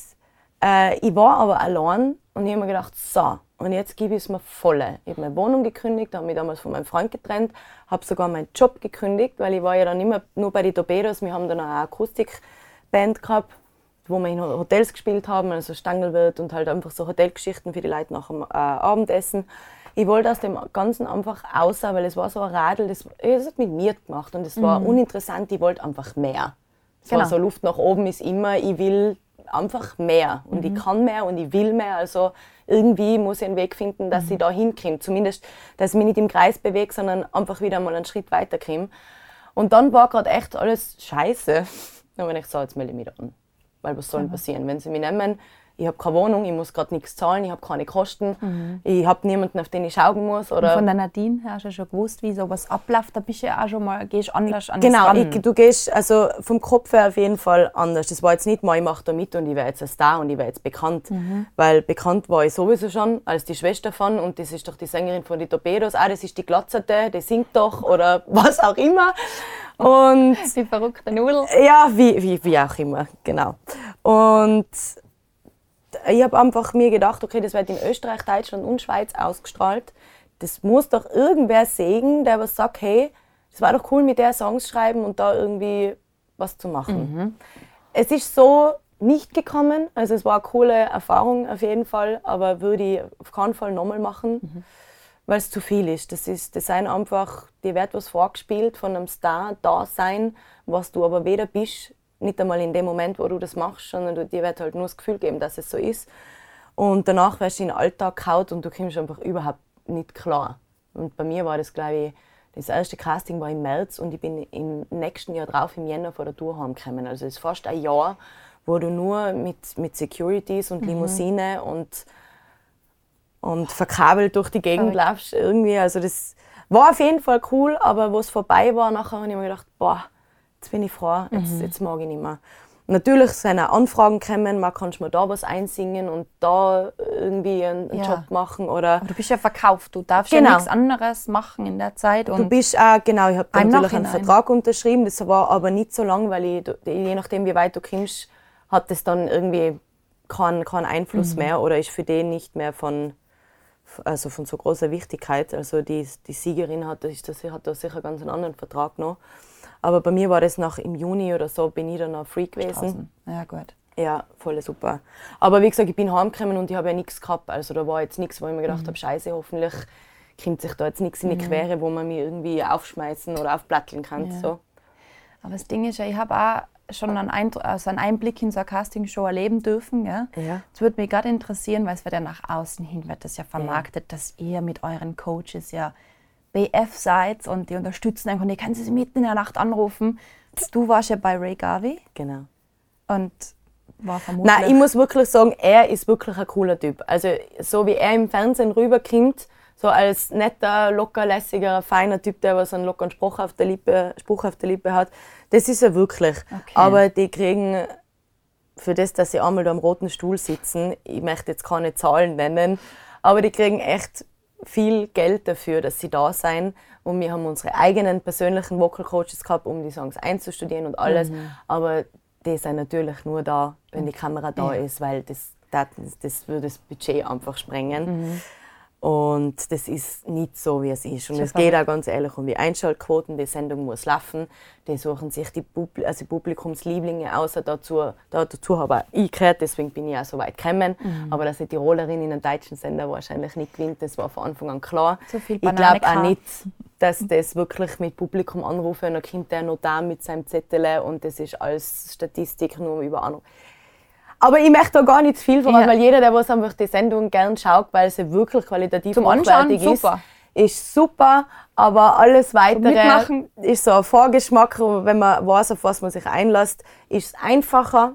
äh, ich war aber allein und ich habe mir gedacht, so, und jetzt gebe ich es mir voll. Ich habe meine Wohnung gekündigt, habe mich damals von meinem Freund getrennt, habe sogar meinen Job gekündigt, weil ich war ja dann immer nur bei den Torpedos. Wir haben dann eine Akustikband gehabt, wo wir in Hotels gespielt haben, also Stangelwirt und halt einfach so Hotelgeschichten für die Leute nach dem äh, Abendessen. Ich wollte aus dem Ganzen einfach raus, weil es war so ein Radl, das, das hat mit mir gemacht und es war uninteressant, ich wollte einfach mehr. Es Genau. war so Luft nach oben ist immer, ich will einfach mehr und ich kann mehr und ich will mehr. Also irgendwie muss ich einen Weg finden, dass ich da hinkomme. Zumindest, dass ich mich nicht im Kreis bewege, sondern einfach wieder mal einen Schritt weiterkomme. Und dann war gerade echt alles scheiße. Dann habe ich gedacht, so, jetzt melde ich mich da an. Weil was soll denn passieren? Wenn sie mich nehmen, ich habe keine Wohnung, ich muss gerade nichts zahlen, ich habe keine Kosten, ich habe niemanden, auf den ich schauen muss. Oder Von der Nadine hast du ja schon gewusst, wie sowas abläuft. Da bist du ja auch schon mal, gehst anders an Genau, ich, du gehst also vom Kopf her auf jeden Fall anders. Das war jetzt nicht mal, ich mache da mit und ich werde jetzt ein Star und ich werde jetzt bekannt. Weil bekannt war ich sowieso schon als die Schwester von und das ist doch die Sängerin von die Torpedos. Ah, das ist die Glatzerte, die singt doch oder was auch immer. Und die verrückte Nudel. ja, wie, wie, wie auch immer, genau. Und ich habe einfach mir gedacht, okay, das wird in Österreich, Deutschland und Schweiz ausgestrahlt. das muss doch irgendwer sehen, der was sagt, hey, es war doch cool, mit der Songs schreiben und da irgendwie was zu machen. Mhm. Es ist so nicht gekommen, also es war eine coole Erfahrung auf jeden Fall, aber würde ich auf keinen Fall nochmal machen, Mhm. weil es zu viel ist. Das ist, das sind einfach, dir wird was vorgespielt von einem Star, da sein, was du aber weder bist, nicht einmal in dem Moment, wo du das machst, sondern du, dir wird halt nur das Gefühl geben, dass es so ist. Und danach wirst du in den Alltag gehauen und du kommst einfach überhaupt nicht klar. Und bei mir war das, glaube ich, das erste Casting war im März und ich bin im nächsten Jahr drauf, im Jänner, vor der Tour heimgekommen. Also es ist fast ein Jahr, wo du nur mit, mit Securities und Limousine und, und verkabelt durch die Gegend Verrückt. laufst. Irgendwie. Also das war auf jeden Fall cool, aber wo es vorbei war, nachher habe ich mir gedacht, boah, jetzt bin ich froh, jetzt, jetzt mag ich nicht mehr. Natürlich sind auch Anfragen gekommen, man kann mir da was einsingen und da irgendwie einen, einen Ja. Job machen oder Aber du bist ja verkauft, du darfst ja Genau. nichts anderes machen in der Zeit. Du bist auch, genau, ich habe natürlich einen. Vertrag unterschrieben, das war aber nicht so lang, weil ich, je nachdem, wie weit du kommst, hat das dann irgendwie keinen keinen Einfluss mehr oder ist für den nicht mehr von, also von so großer Wichtigkeit. Also die, die Siegerin hat, das, das hat da sicher ganz einen anderen Vertrag noch. Aber bei mir war das nach im Juni oder so, bin ich dann noch free gewesen. Ja, gut. Ja, voll super. Aber wie gesagt, ich bin heimgekommen und ich habe ja nichts gehabt. Also da war jetzt nichts, wo ich mir gedacht habe, scheiße, hoffentlich kommt sich da jetzt nichts in die Quere, wo man mich irgendwie aufschmeißen oder aufplatteln kann. Ja. So. Aber das Ding ist ja, ich habe auch schon einen, Eindruck, also einen Einblick in so eine Castingshow erleben dürfen. Ja? Ja. Es würde mich gerade interessieren, weil es wird ja nach außen hin wird das ja vermarktet, dass ihr mit euren Coaches ja BF seid und die unterstützen einfach ihr könnt sie mitten in der Nacht anrufen. Du warst ja bei Ray Garvey Genau. und war vermutlich... Nein, ich muss wirklich sagen, er ist wirklich ein cooler Typ. Also so wie er im Fernsehen rüberkommt, so als netter, lockerlässiger, feiner Typ, der was einen lockeren Spruch auf der Lippe, Spruch auf der Lippe hat, das ist er wirklich. Okay. Aber die kriegen für das, dass sie einmal da am roten Stuhl sitzen, ich möchte jetzt keine Zahlen nennen, aber die kriegen echt viel Geld dafür, dass sie da sein. Und wir haben unsere eigenen persönlichen Vocal Coaches gehabt, um die Songs einzustudieren und alles. Aber die sind natürlich nur da, wenn die Kamera da Ja. ist, weil das, das, das würde das Budget einfach sprengen. Und das ist nicht so, wie es ist. Und es geht auch ganz ehrlich um die Einschaltquoten. Die Sendung muss laufen. Die suchen sich die, Publi also die Publikumslieblinge aus. Dazu, da- dazu habe auch ich gehört, deswegen bin ich auch so weit gekommen. Aber dass eine Tirolerin in einem deutschen Sender wahrscheinlich nicht gewinnt, das war von Anfang an klar. Viel ich glaube auch nicht, dass das wirklich mit Publikum anrufen und dann kommt der da mit seinem Zettel und das ist alles Statistik nur über Anruf. Aber ich möchte da gar nicht zu viel verraten, Ja. weil jeder, der was einfach die Sendung gern schaut, weil sie wirklich qualitativ Zum Anschauen hochwertig super. ist, ist super. Aber alles weitere Mitmachen. ist so ein Vorgeschmack, wenn man weiß, auf was man sich einlässt, ist es einfacher.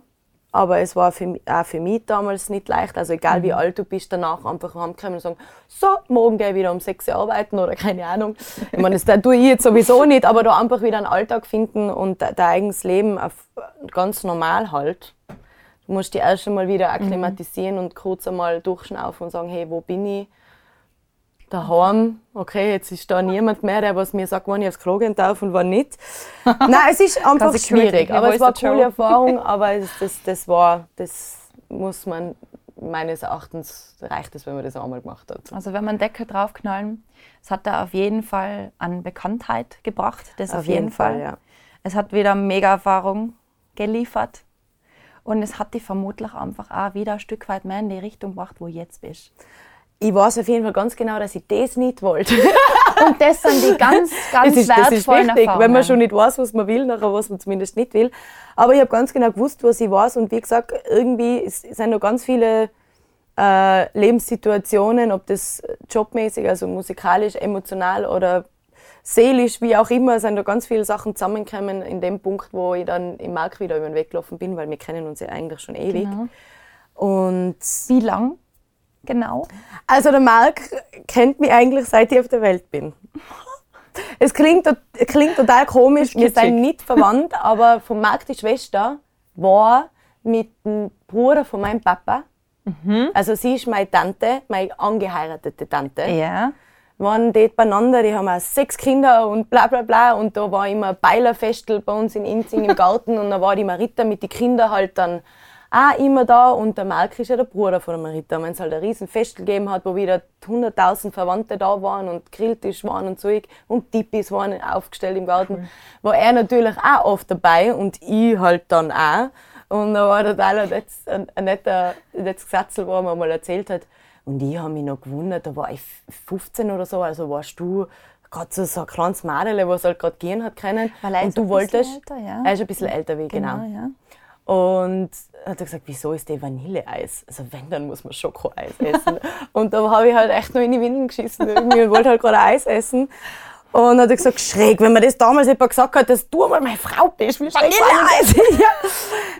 Aber es war für, mich- auch für mich damals nicht leicht. Also egal Mhm. wie alt du bist, danach einfach heimkommen und sagen, so, morgen gehe ich wieder um 6 Uhr arbeiten oder keine Ahnung. Ich meine, das tue ich jetzt sowieso nicht, aber da einfach wieder einen Alltag finden und de- dein eigenes Leben auf ganz normal halt. Du musst dich erst einmal wieder akklimatisieren und kurz einmal durchschnaufen und sagen, hey, wo bin ich? Daheim, okay, jetzt ist da niemand mehr, der was mir sagt, wann ich aufs Klo gehen darf und wann nicht. Nein, es ist einfach schwierig, aber es war eine coole? Erfahrung, aber es, das, das war, das muss man, meines Erachtens reicht es, wenn man das einmal gemacht hat. Also wenn man Deckel draufknallen, es hat da auf jeden Fall an Bekanntheit gebracht, das auf, jeden, Fall. ja. Es hat wieder mega Erfahrung geliefert und es hat dich vermutlich einfach auch wieder ein Stück weit mehr in die Richtung gebracht, wo du jetzt bist. Ich weiß auf jeden Fall ganz genau, dass ich das nicht wollte. Und das sind die ganz, ganz Das ist, das ist wertvollen wichtig, Erfahrungen. wenn man schon nicht weiß, was man will, nachher was man zumindest nicht will. Aber ich habe ganz genau gewusst, was ich weiß und wie gesagt, irgendwie sind noch ganz viele äh, Lebenssituationen, ob das jobmäßig, also musikalisch, emotional oder seelisch, wie auch immer, sind da ganz viele Sachen zusammengekommen in dem Punkt, wo ich dann im Markt wieder über den Weg gelaufen bin, weil wir kennen uns ja eigentlich schon ewig. Genau. Und Wie lang genau? also der Marc kennt mich eigentlich seit ich auf der Welt bin. Es klingt, klingt total komisch, wir sind nicht verwandt, aber von Marc die Schwester war mit dem Bruder von meinem Papa. Also sie ist meine Tante, meine angeheiratete Tante. Ja. Waren dort beieinander, die haben auch sechs Kinder und bla bla bla. Und da war immer ein Beilerfestel bei uns in Inzing im Garten und da war die Marita mit den Kindern halt dann auch immer da und der Mark ist ja der Bruder von der Marita. Wenn es halt ein riesen Fest gegeben hat, wo wieder 100.000 Verwandte da waren und Grilltisch waren und so und Tippis waren aufgestellt im Garten, cool. war er natürlich auch oft dabei und ich halt dann auch. Und da war total ein, ein, ein netter, Gesetz, wo er mir mal erzählt hat. Und ich habe mich noch gewundert, da war ich 15 oder so, also warst du gerade so, so ein kleines Mädel, was halt gerade gehen hat können. Weil er und ist du ein wolltest. bisschen älter, ja. Er ist ein bisschen älter wie genau. Genau, ja. Und hat er gesagt, wieso ist der Vanilleeis? Also wenn, dann muss man Schokoeis essen. und da habe ich halt echt noch in die Windeln geschissen irgendwie und wollte halt gerade Eis essen. Und hat er gesagt, schräg, wenn man das damals jemand gesagt hat, dass du mal meine Frau bist, wie schräg Vanilleeis. ja.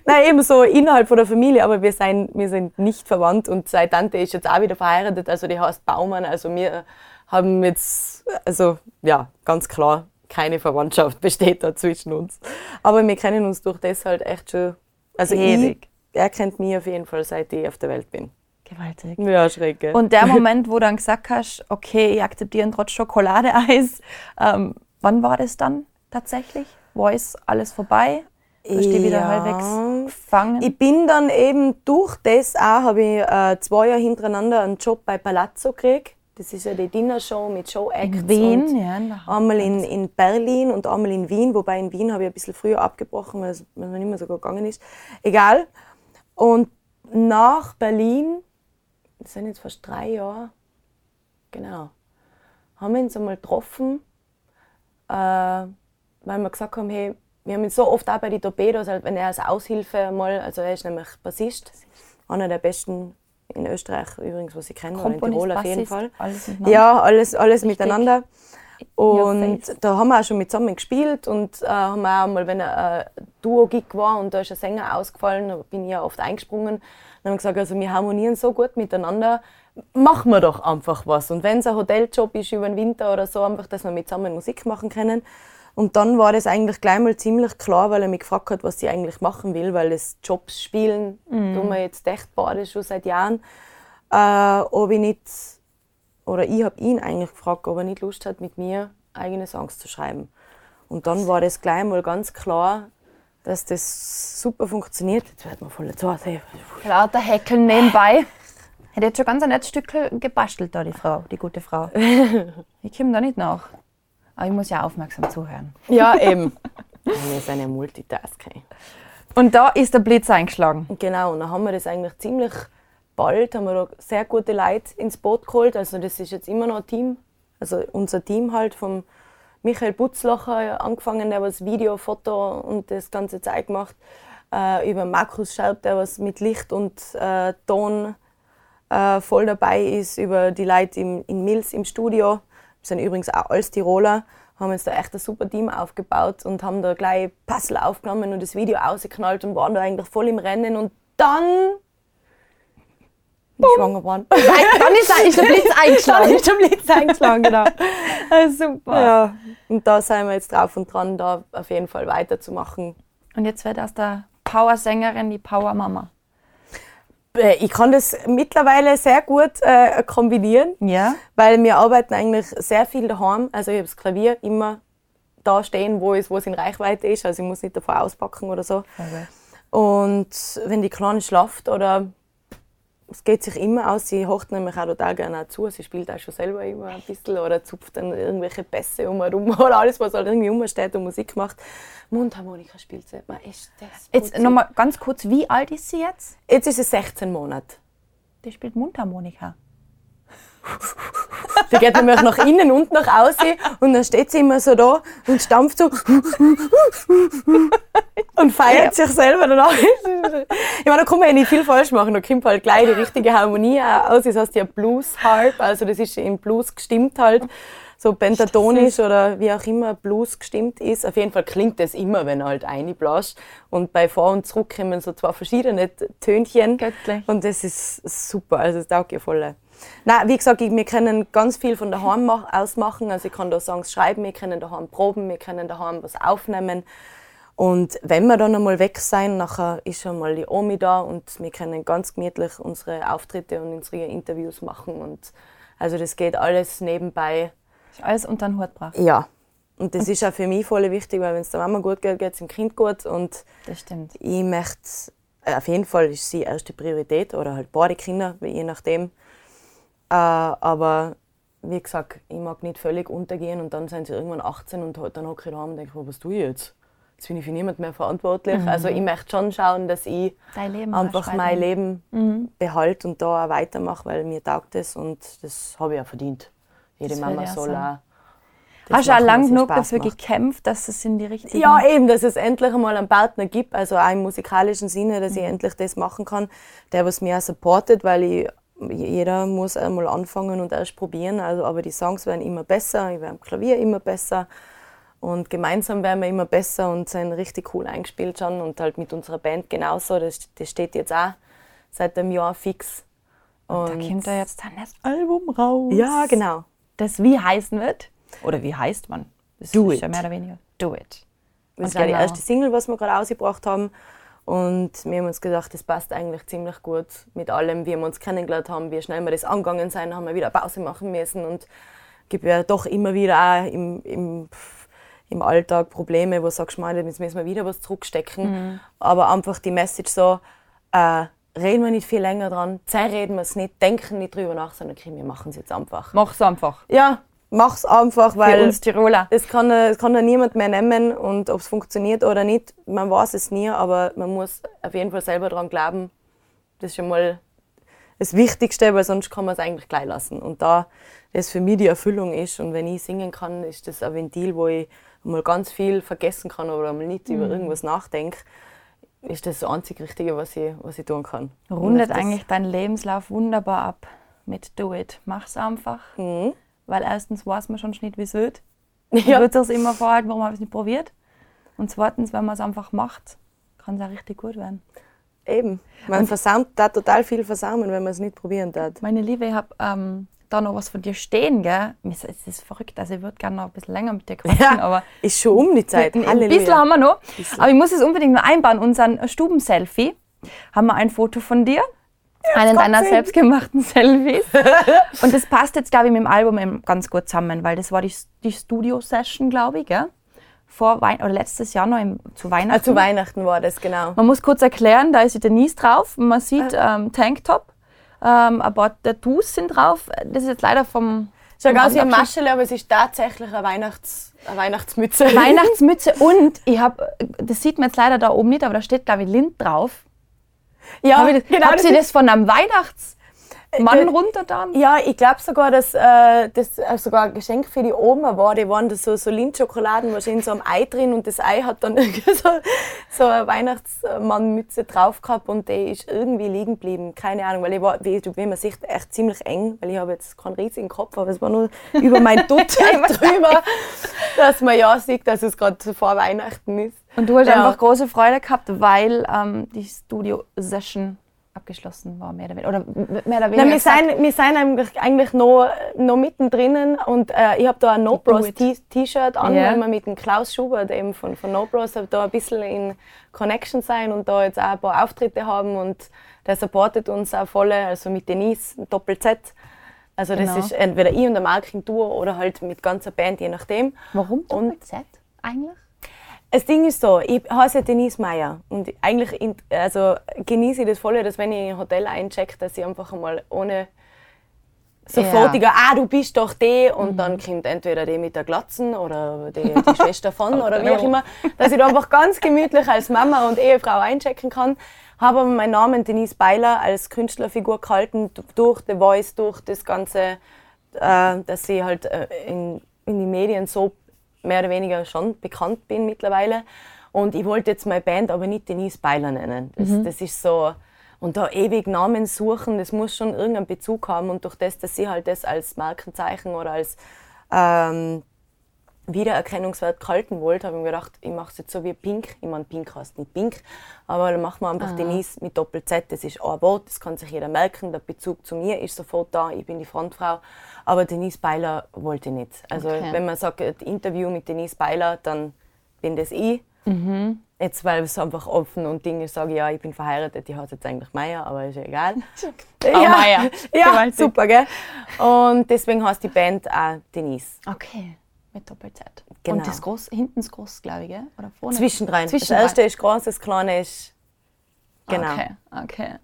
Nein, eben so innerhalb von der Familie, aber wir sind, wir sind nicht verwandt und seine Tante ist jetzt auch wieder verheiratet, also die heißt Baumann, also wir haben jetzt, also ja, ganz klar, keine Verwandtschaft besteht da zwischen uns. Aber wir kennen uns durch das halt echt schon also Ewig. Ich, er kennt mich auf jeden Fall, seit ich auf der Welt bin. Gewaltig. Ja, schräg. Gell? Und der Moment, wo du dann gesagt hast, okay, ich akzeptiere trotz Schokoladeeis, ähm, wann war das dann tatsächlich? War es alles vorbei? Du wieder Ja. halbwegs gefangen? Ich bin dann eben durch das auch, habe ich äh, zwei Jahre hintereinander einen Job bei Palazzo gekriegt. Das ist ja die Dinnershow mit Show-Acts. in Wien, und ja. in der Einmal in, in Berlin und einmal in Wien, wobei in Wien habe ich ein bisschen früher abgebrochen, weil es weil es mir nicht mehr so gut gegangen ist. Egal. Und nach Berlin, das sind jetzt fast drei Jahre, genau, haben wir uns einmal getroffen, äh, weil wir gesagt haben, hey, wir haben ihn so oft auch bei den Torpedos, halt, wenn er als Aushilfe mal, also er ist nämlich Bassist, einer der besten in Österreich übrigens, was ich kenne, oder in Komponist, Tirol auf jeden Fall. alles. Ja, alles, alles miteinander. Und da haben wir auch schon mit zusammen gespielt und äh, haben wir auch mal, wenn ein Duo-Gig war und da ist ein Sänger ausgefallen, bin ich ja oft eingesprungen. Dann haben wir gesagt, also wir harmonieren so gut miteinander, machen wir doch einfach was. Und wenn es ein Hoteljob ist über den Winter oder so, einfach, dass wir mit zusammen Musik machen können. Und dann war das eigentlich gleich mal ziemlich klar, weil er mich gefragt hat, was ich eigentlich machen will, weil das Jobs spielen, tun wir jetzt echt beide schon seit Jahren, äh, ob ich nicht oder ich habe ihn eigentlich gefragt, ob er nicht Lust hat, mit mir eigene Songs zu schreiben. Und dann war das gleich mal ganz klar, dass das super funktioniert. Jetzt wird man voll zu hey, Lauter Häkeln nebenbei. Hätte jetzt schon ganz ein nettes Stück gebastelt, da die Frau, die gute Frau. Ich komme da nicht nach. Aber ich muss ja aufmerksam zuhören. Ja, eben. Wir sind ja Multitasking. Und da ist der Blitz eingeschlagen. Genau, und dann haben wir das eigentlich ziemlich bald, haben wir da sehr gute Leute ins Boot geholt. Also das ist jetzt immer noch ein Team. Also unser Team halt vom Michael Butzlacher angefangen, der was Video, Foto und das ganze Zeug macht. Äh, über Markus Schaub, der was mit Licht und äh, Ton äh, voll dabei ist, über die Leute im, in Mills im Studio. Wir sind übrigens auch alles Tiroler, haben uns da echt ein super Team aufgebaut und haben da gleich Puzzle aufgenommen und das Video ausgeknallt und waren da eigentlich voll im Rennen. Und dann bin ich schwanger geworden. Dann ist, ist der Blitz Dann eingeschlagen. ist der Blitz eingeschlagen, genau. Super. Ja, und da sind wir jetzt drauf und dran, da auf jeden Fall weiterzumachen. Und jetzt wird aus der Powersängerin die Powermama. Äh, Ich kann das mittlerweile sehr gut äh, kombinieren, Ja. weil wir arbeiten eigentlich sehr viel daheim. Also ich habe das Klavier immer da stehen, wo es, wo es in Reichweite ist. Also ich muss nicht davor auspacken oder so. Und wenn die Kleine schlaft oder es geht sich immer aus, sie hocht nämlich auch total gerne zu. Sie spielt auch schon selber immer ein bisschen oder zupft dann irgendwelche Bässe um herum oder alles, was halt irgendwie rumsteht und Musik macht. Mundharmonika spielt sie. Man ist das Jetzt nochmal ganz kurz, wie alt ist sie jetzt? Jetzt ist sie 16 Monate. Die spielt Mundharmonika. Die geht nämlich nach innen und nach außen und dann steht sie immer so da und stampft so und feiert sich selber danach. Ich meine, da kann man ja nicht viel falsch machen. Da kommt halt gleich die richtige Harmonie aus. Das heißt ja Blues Harp, also das ist im Blues gestimmt halt. So pentatonisch oder wie auch immer Blues gestimmt ist. Auf jeden Fall klingt das immer, wenn er halt reinblasst. Und bei Vor- und Zurück kommen so zwei verschiedene Tönchen. Göttlich. Und das ist super, also das taugt ja voll. Nein, wie gesagt, ich- wir können ganz viel von daheim mach- aus machen. Also ich kann da Songs schreiben, wir können daheim proben, wir können daheim was aufnehmen. Und wenn wir dann einmal weg sein, nachher ist schon mal die Omi da und wir können ganz gemütlich unsere Auftritte und unsere Interviews machen. Und also das geht alles nebenbei. Ist alles unter den Hut gebracht. Ja. Und das ist auch für mich voll wichtig, weil wenn es der Mama gut geht, geht es dem Kind gut. Und Das stimmt. ich möchte äh, auf jeden Fall ist sie erste Priorität oder halt beide Kinder, je nachdem. Äh, aber wie gesagt, ich mag nicht völlig untergehen und dann sind sie irgendwann 18 und halt dann hocke ich da und denke, was tue ich jetzt? Jetzt bin ich für niemand mehr verantwortlich. Mhm. Also ich möchte schon schauen, dass ich einfach mein Leben mhm. behalte und da auch weitermache, weil mir taugt es und das habe ich auch verdient. Jede Mama soll auch Hast du auch lang genug dafür macht. gekämpft, dass es in die richtige... Ja, eben, dass es endlich einmal einen Partner gibt, also auch im musikalischen Sinne, dass mhm. ich endlich das machen kann, der was mir auch supportet, weil ich, jeder muss einmal anfangen und erst probieren, also, aber die Songs werden immer besser, ich werde am Klavier immer besser und gemeinsam werden wir immer besser und sind richtig cool eingespielt schon und halt mit unserer Band genauso, das, das steht jetzt auch seit einem Jahr fix. Und, und da kommt ja jetzt dann das Album raus. Ja, genau. Das wie heißen wird? Oder wie heißt man? Das Do ist it. ja mehr oder weniger Do it. Das ist genau. die erste Single, was wir gerade ausgebracht haben. Und wir haben uns gedacht, das passt eigentlich ziemlich gut mit allem, wie wir uns kennengelernt haben, wie schnell wir das angegangen sind, haben wir wieder eine Pause machen müssen und gibt ja doch immer wieder auch im, im, im Alltag Probleme, wo du sagst, man, jetzt müssen wir wieder was zurückstecken. Mhm. Aber einfach die Message so, äh, reden wir nicht viel länger dran, zerreden wir es nicht, denken nicht drüber nach, sondern okay, wir machen es jetzt einfach. Mach es einfach. Ja, mach's einfach, weil Für uns Tiroler. Es kann, es kann da niemand mehr nehmen und ob es funktioniert oder nicht, man weiß es nie, aber man muss auf jeden Fall selber daran glauben. Das ist schon mal das Wichtigste, weil sonst kann man es eigentlich gleich lassen. Und da das für mich die Erfüllung ist und wenn ich singen kann, ist das ein Ventil, wo ich mal ganz viel vergessen kann oder mal nicht mhm. über irgendwas nachdenke, ist das das einzig Richtige, was ich, was ich tun kann. Rundet eigentlich deinen Lebenslauf wunderbar ab mit Do It. Mach's einfach. Mhm. Weil erstens weiß man schon nicht, wie es wird. Ja. Man wird sich immer vorhalten, warum man es nicht probiert. Und zweitens, wenn man es einfach macht, kann es auch richtig gut werden. Eben. Man und versaut da total viel versauen, wenn man es nicht probieren darf. Meine Liebe, ich habe ähm, da noch was von dir stehen, gell? Es ist verrückt, also ich würde gerne noch ein bisschen länger mit dir quatschen, ja, aber... ist schon um die Zeit, Halleluja. Ein bisschen haben wir noch, aber ich muss es unbedingt noch einbauen. Unseren Stubenselfie haben wir ein Foto von dir einen deiner sehen. selbstgemachten Selfies. und das passt jetzt, glaube ich, mit dem Album ganz gut zusammen, weil das war die, die Studio-Session, glaube ich, gell? Vor Wein oder letztes Jahr noch im, zu Weihnachten. Ah, zu Weihnachten war das, genau. Man muss kurz erklären, da ist die Denise drauf. Man sieht ähm, Tanktop, ähm, ein paar Tattoos sind drauf. Das ist jetzt leider vom. Schaut aus wie ein Maschele, aber es ist tatsächlich eine, Weihnachts-, eine Weihnachtsmütze. Weihnachtsmütze und ich habe, das sieht man jetzt leider da oben nicht, aber da steht, glaube ich, Lind drauf. Ja, Hab ich, genau. Habt ihr das von einem Weihnachtsmann äh, runter dann? Ja, ich glaube sogar, dass äh, das äh, sogar ein Geschenk für die Oma war. Die waren da so, so Lindschokoladen wahrscheinlich so am Ei drin und das Ei hat dann so, so eine Weihnachtsmannmütze drauf gehabt und die ist irgendwie liegen geblieben. Keine Ahnung, weil ich war, wie, wie man sieht, echt ziemlich eng, weil ich habe jetzt keinen riesigen Kopf, aber es war nur über mein Dutt drüber, dass man ja sieht, dass es gerade vor Weihnachten ist. Und du hast ja. einfach große Freude gehabt, weil ähm, die Studio-Session abgeschlossen war, mehr oder weniger. Oder mehr oder weniger Nein, wir, sind, wir sind eigentlich, eigentlich noch, noch mittendrin und äh, ich habe da ein No Bros T-Shirt an, yeah. weil wir mit dem Klaus Schubert eben von, von No Bros da ein bisschen in Connection sein und da jetzt auch ein paar Auftritte haben und der supportet uns auch voll, also mit Denise, Doppel-Z. Also das genau. ist entweder ich und der Marking Duo oder halt mit ganzer Band, je nachdem. Warum Doppel-Z eigentlich? Das Ding ist so, ich heiße Denise Meyer und eigentlich also genieße ich das voll, dass wenn ich in ein Hotel einchecke, dass ich einfach einmal ohne sofortiger, ja. ah, du bist doch die und mhm. dann kommt entweder die mit der Glatzen oder die, die Schwester von oder wie auch immer, dass ich da einfach ganz gemütlich als Mama und Ehefrau einchecken kann. Habe aber meinen Namen Denise Beiler als Künstlerfigur gehalten durch The Voice, durch das Ganze, äh, dass sie halt äh, in, in die Medien so mehr oder weniger schon bekannt bin mittlerweile. Und ich wollte jetzt meine Band aber nicht Denise Beiler nennen. Das, mhm. das ist so. Und da ewig Namen suchen, das muss schon irgendeinen Bezug haben. Und durch das, dass sie halt das als Markenzeichen oder als ähm, Wiedererkennungswert gehalten wollte, habe ich mir gedacht, ich mache es jetzt so wie Pink. Ich meine, Pink heißt nicht Pink, aber dann machen wir einfach Aha. Denise mit Doppel-Z. Das ist ein Wort, das kann sich jeder merken. Der Bezug zu mir ist sofort da. Ich bin die Frontfrau. Aber Denise Beiler wollte ich nicht. Also, okay. wenn man sagt, Interview mit Denise Beiler, dann bin das ich. Mhm. Jetzt, weil es einfach offen und Dinge sage, ja, ich bin verheiratet, die hat jetzt eigentlich Meier, aber ist ja egal. ja, oh, Meier. Ja, super, gell? Und deswegen heißt die Band auch Denise. Okay mit Doppel-Z. Genau. Und das groß, hinten ist groß, glaube ich, gell? oder vorne? Zwischendrin. Zwischendrin. Das erste ist groß, das kleine ist Genau. Okay, okay.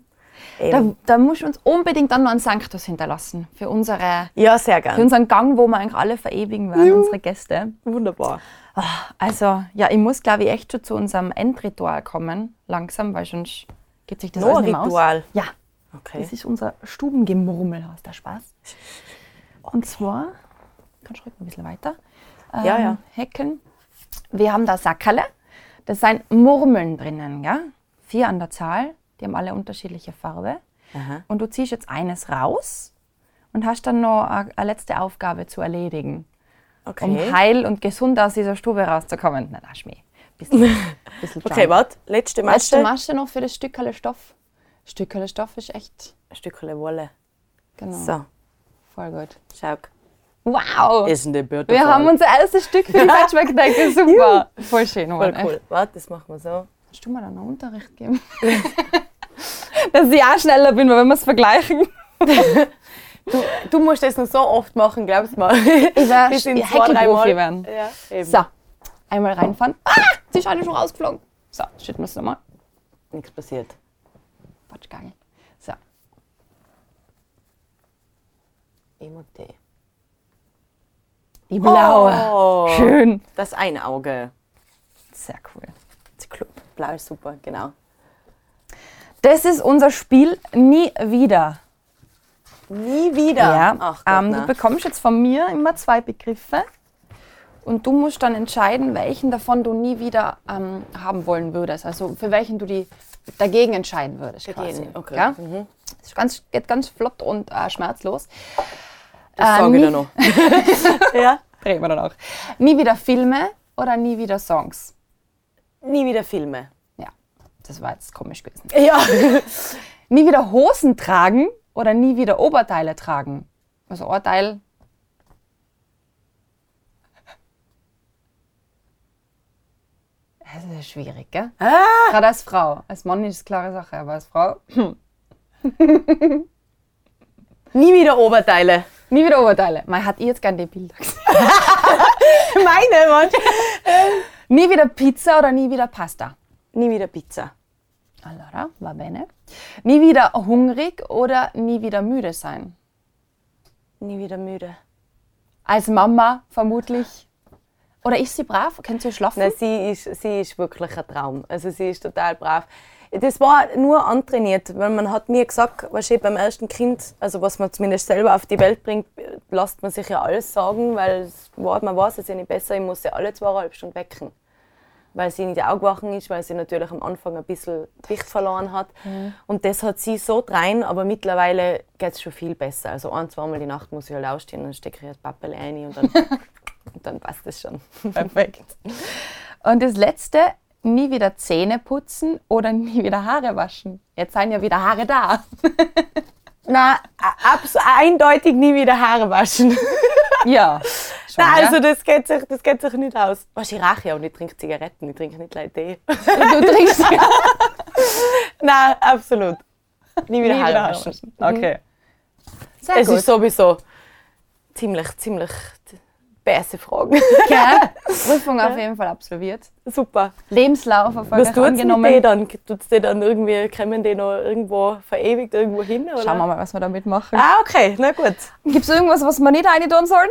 Da, da musst du uns unbedingt dann noch einen Sanctus hinterlassen für, unsere, Ja, sehr für gerne. unseren Gang, wo wir eigentlich alle verewigen werden, unsere Gäste. Wunderbar. Also, ja, ich muss, glaube ich, echt schon zu unserem Endritual kommen, langsam, weil sonst geht sich das Noch alles nicht mehr aus. Ritual. Ja, Okay. das ist unser Stubengemurmel, hast der Spaß. Und zwar, kannst du ruhig ein bisschen weiter ähm, Ja, ja. häkeln. Wir haben da Sackerle, das sind Murmeln drinnen, ja? vier an der Zahl, die haben alle unterschiedliche Farbe. Aha. Und du ziehst jetzt eines raus und hast dann noch eine, letzte Aufgabe zu erledigen, Okay. um heil und gesund aus dieser Stube rauszukommen. Nein, nein, Schmäh. Bisschen, bisschen okay, warte. Letzte Masche. Letzte Masche noch für das Stückerle Stoff. Stückerle Stoff ist echt, Stückchen Wolle. genau, So, voll gut. schau. Wow! Isn't it beautiful? Wir haben unser erstes Stück für die Patchwork-Decke. Super. Voll schön, Voll cool. Warte, das machen wir so. Kannst du mir dann noch Unterricht geben? Dass ich auch schneller bin, weil wenn wir es vergleichen. Du musst das noch so oft machen, glaubst du mal. Ich wär Bis in zwei, drei Mal. werden. Ja, eben. So, einmal reinfahren. Ah, sie ist eine schon rausgeflogen. So, schütten wir es nochmal. Nichts passiert. Quatschgangel. So, Emote. Die blaue. Oh, Schön. Das ein Auge. Sehr cool. Club. Blau ist super, genau. Das ist unser Spiel Nie wieder. Nie wieder. Ja, Ach Gott, ähm, du bekommst jetzt von mir immer zwei Begriffe und du musst dann entscheiden, welchen davon du nie wieder ähm, haben wollen würdest. Also für welchen du die dagegen entscheiden würdest. Quasi. Dagegen, okay. Ja? Mhm. Das ist ganz, geht ganz flott und äh, schmerzlos. Das Äh, sage ich dir noch. ja. Drehen wir dann auch. Nie wieder Filme oder nie wieder Songs? Nie wieder Filme. Ja, das war jetzt komisch gewesen. Ja. Nie wieder Hosen tragen oder nie wieder Oberteile tragen? Also Ohrteil. Das ist schwierig, gell? Ah, Gerade als Frau. Als Mann ist es klare Sache, aber als Frau. nie wieder Oberteile. Nie wieder Oberteile. Man hat jetzt gern die Bilder gesehen. Meine, Mann. Nie wieder Pizza oder nie wieder Pasta? Nie wieder Pizza. Allora, va bene. Nie wieder hungrig oder nie wieder müde sein? Nie wieder müde. Als Mama vermutlich. Oder ist sie brav? Könnt ihr schlafen? Nein, sie ist, sie ist wirklich ein Traum. Also sie ist total brav. Das war nur antrainiert, weil man hat mir gesagt, was beim ersten Kind, also was man zumindest selber auf die Welt bringt, lasst man sich ja alles sagen, weil es war, man weiß es ja nicht besser, ich muss sie alle zweieinhalb Stunden wecken. Weil sie nicht aufgewachen ist, weil sie natürlich am Anfang ein bisschen Gewicht verloren hat. Und das hat sie so drein, aber mittlerweile geht es schon viel besser. Also ein, zweimal die Nacht muss ich halt ausstehen, dann stecke ich das Pappel rein und dann, und dann passt das schon. Perfekt. Und das letzte, nie wieder Zähne putzen oder nie wieder Haare waschen. Jetzt seien ja wieder Haare da. Na, abs eindeutig nie wieder Haare waschen. Ja. Schon, Nein, ja? also das geht sich, das geht sich nicht aus. Was, ich rauche ja und ich trinke Zigaretten, ich trinke nicht gleich Tee. du trinkst nie Nein, absolut. Nie wieder wieder Haare Haare waschen. waschen. Okay. Sehr Es gut. ist sowieso ziemlich, ziemlich bässe Fragen. Gell? Prüfung auf jeden Fall absolviert. Super. Lebenslauf Was erfolgreich tut es mit angenommen. die dann? Tut's die dann irgendwie, kommen die noch irgendwo verewigt irgendwo hin? Oder? Schauen wir mal, was wir damit machen. Ah, okay, na gut. Gibt es irgendwas, was wir nicht rein tun sollen?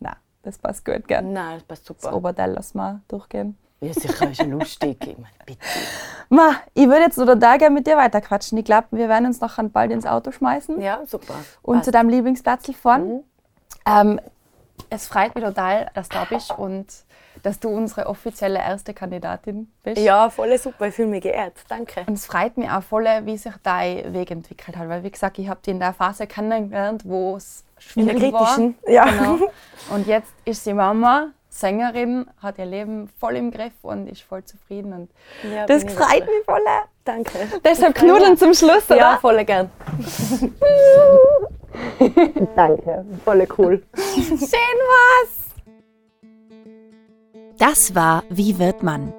Nein, das passt gut, gell? Nein, das passt Das super. Oberteil lassen wir durchgehen. Ja, sicher, ist ja lustig. Ich meine, bitte. Ma, ich würde jetzt noch total gerne mit dir weiterquatschen. Ich glaube, wir werden uns nachher bald ins Auto schmeißen Ja, super. und Passt. zu deinem Lieblingsplatz fahren. Mhm. Ähm, es freut mich total, dass du da bist und dass du unsere offizielle erste Kandidatin bist. Ja, voll super. Ich fühle mich geehrt. Danke. Und es freut mich auch voll, wie sich dein Weg entwickelt hat. Weil, wie gesagt, ich habe dich in der Phase kennengelernt, wo es In der schwierig kritischen. war. Ja. Genau. Und jetzt ist sie Mama, Sängerin, hat ihr Leben voll im Griff und ist voll zufrieden. Und Ja, das freut mich voll. Danke. Deshalb knuddeln zum Schluss, oder? Ja, voll gern. Danke. Voll cool. Schön was! Das war Wie wird man?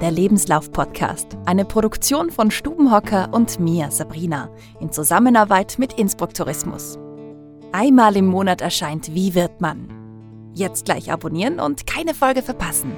Der Lebenslauf-Podcast. Eine Produktion von Stubenhocker und mir, Sabrina, in Zusammenarbeit mit Innsbruck Tourismus. Einmal im Monat erscheint Wie wird man? Jetzt gleich abonnieren und keine Folge verpassen.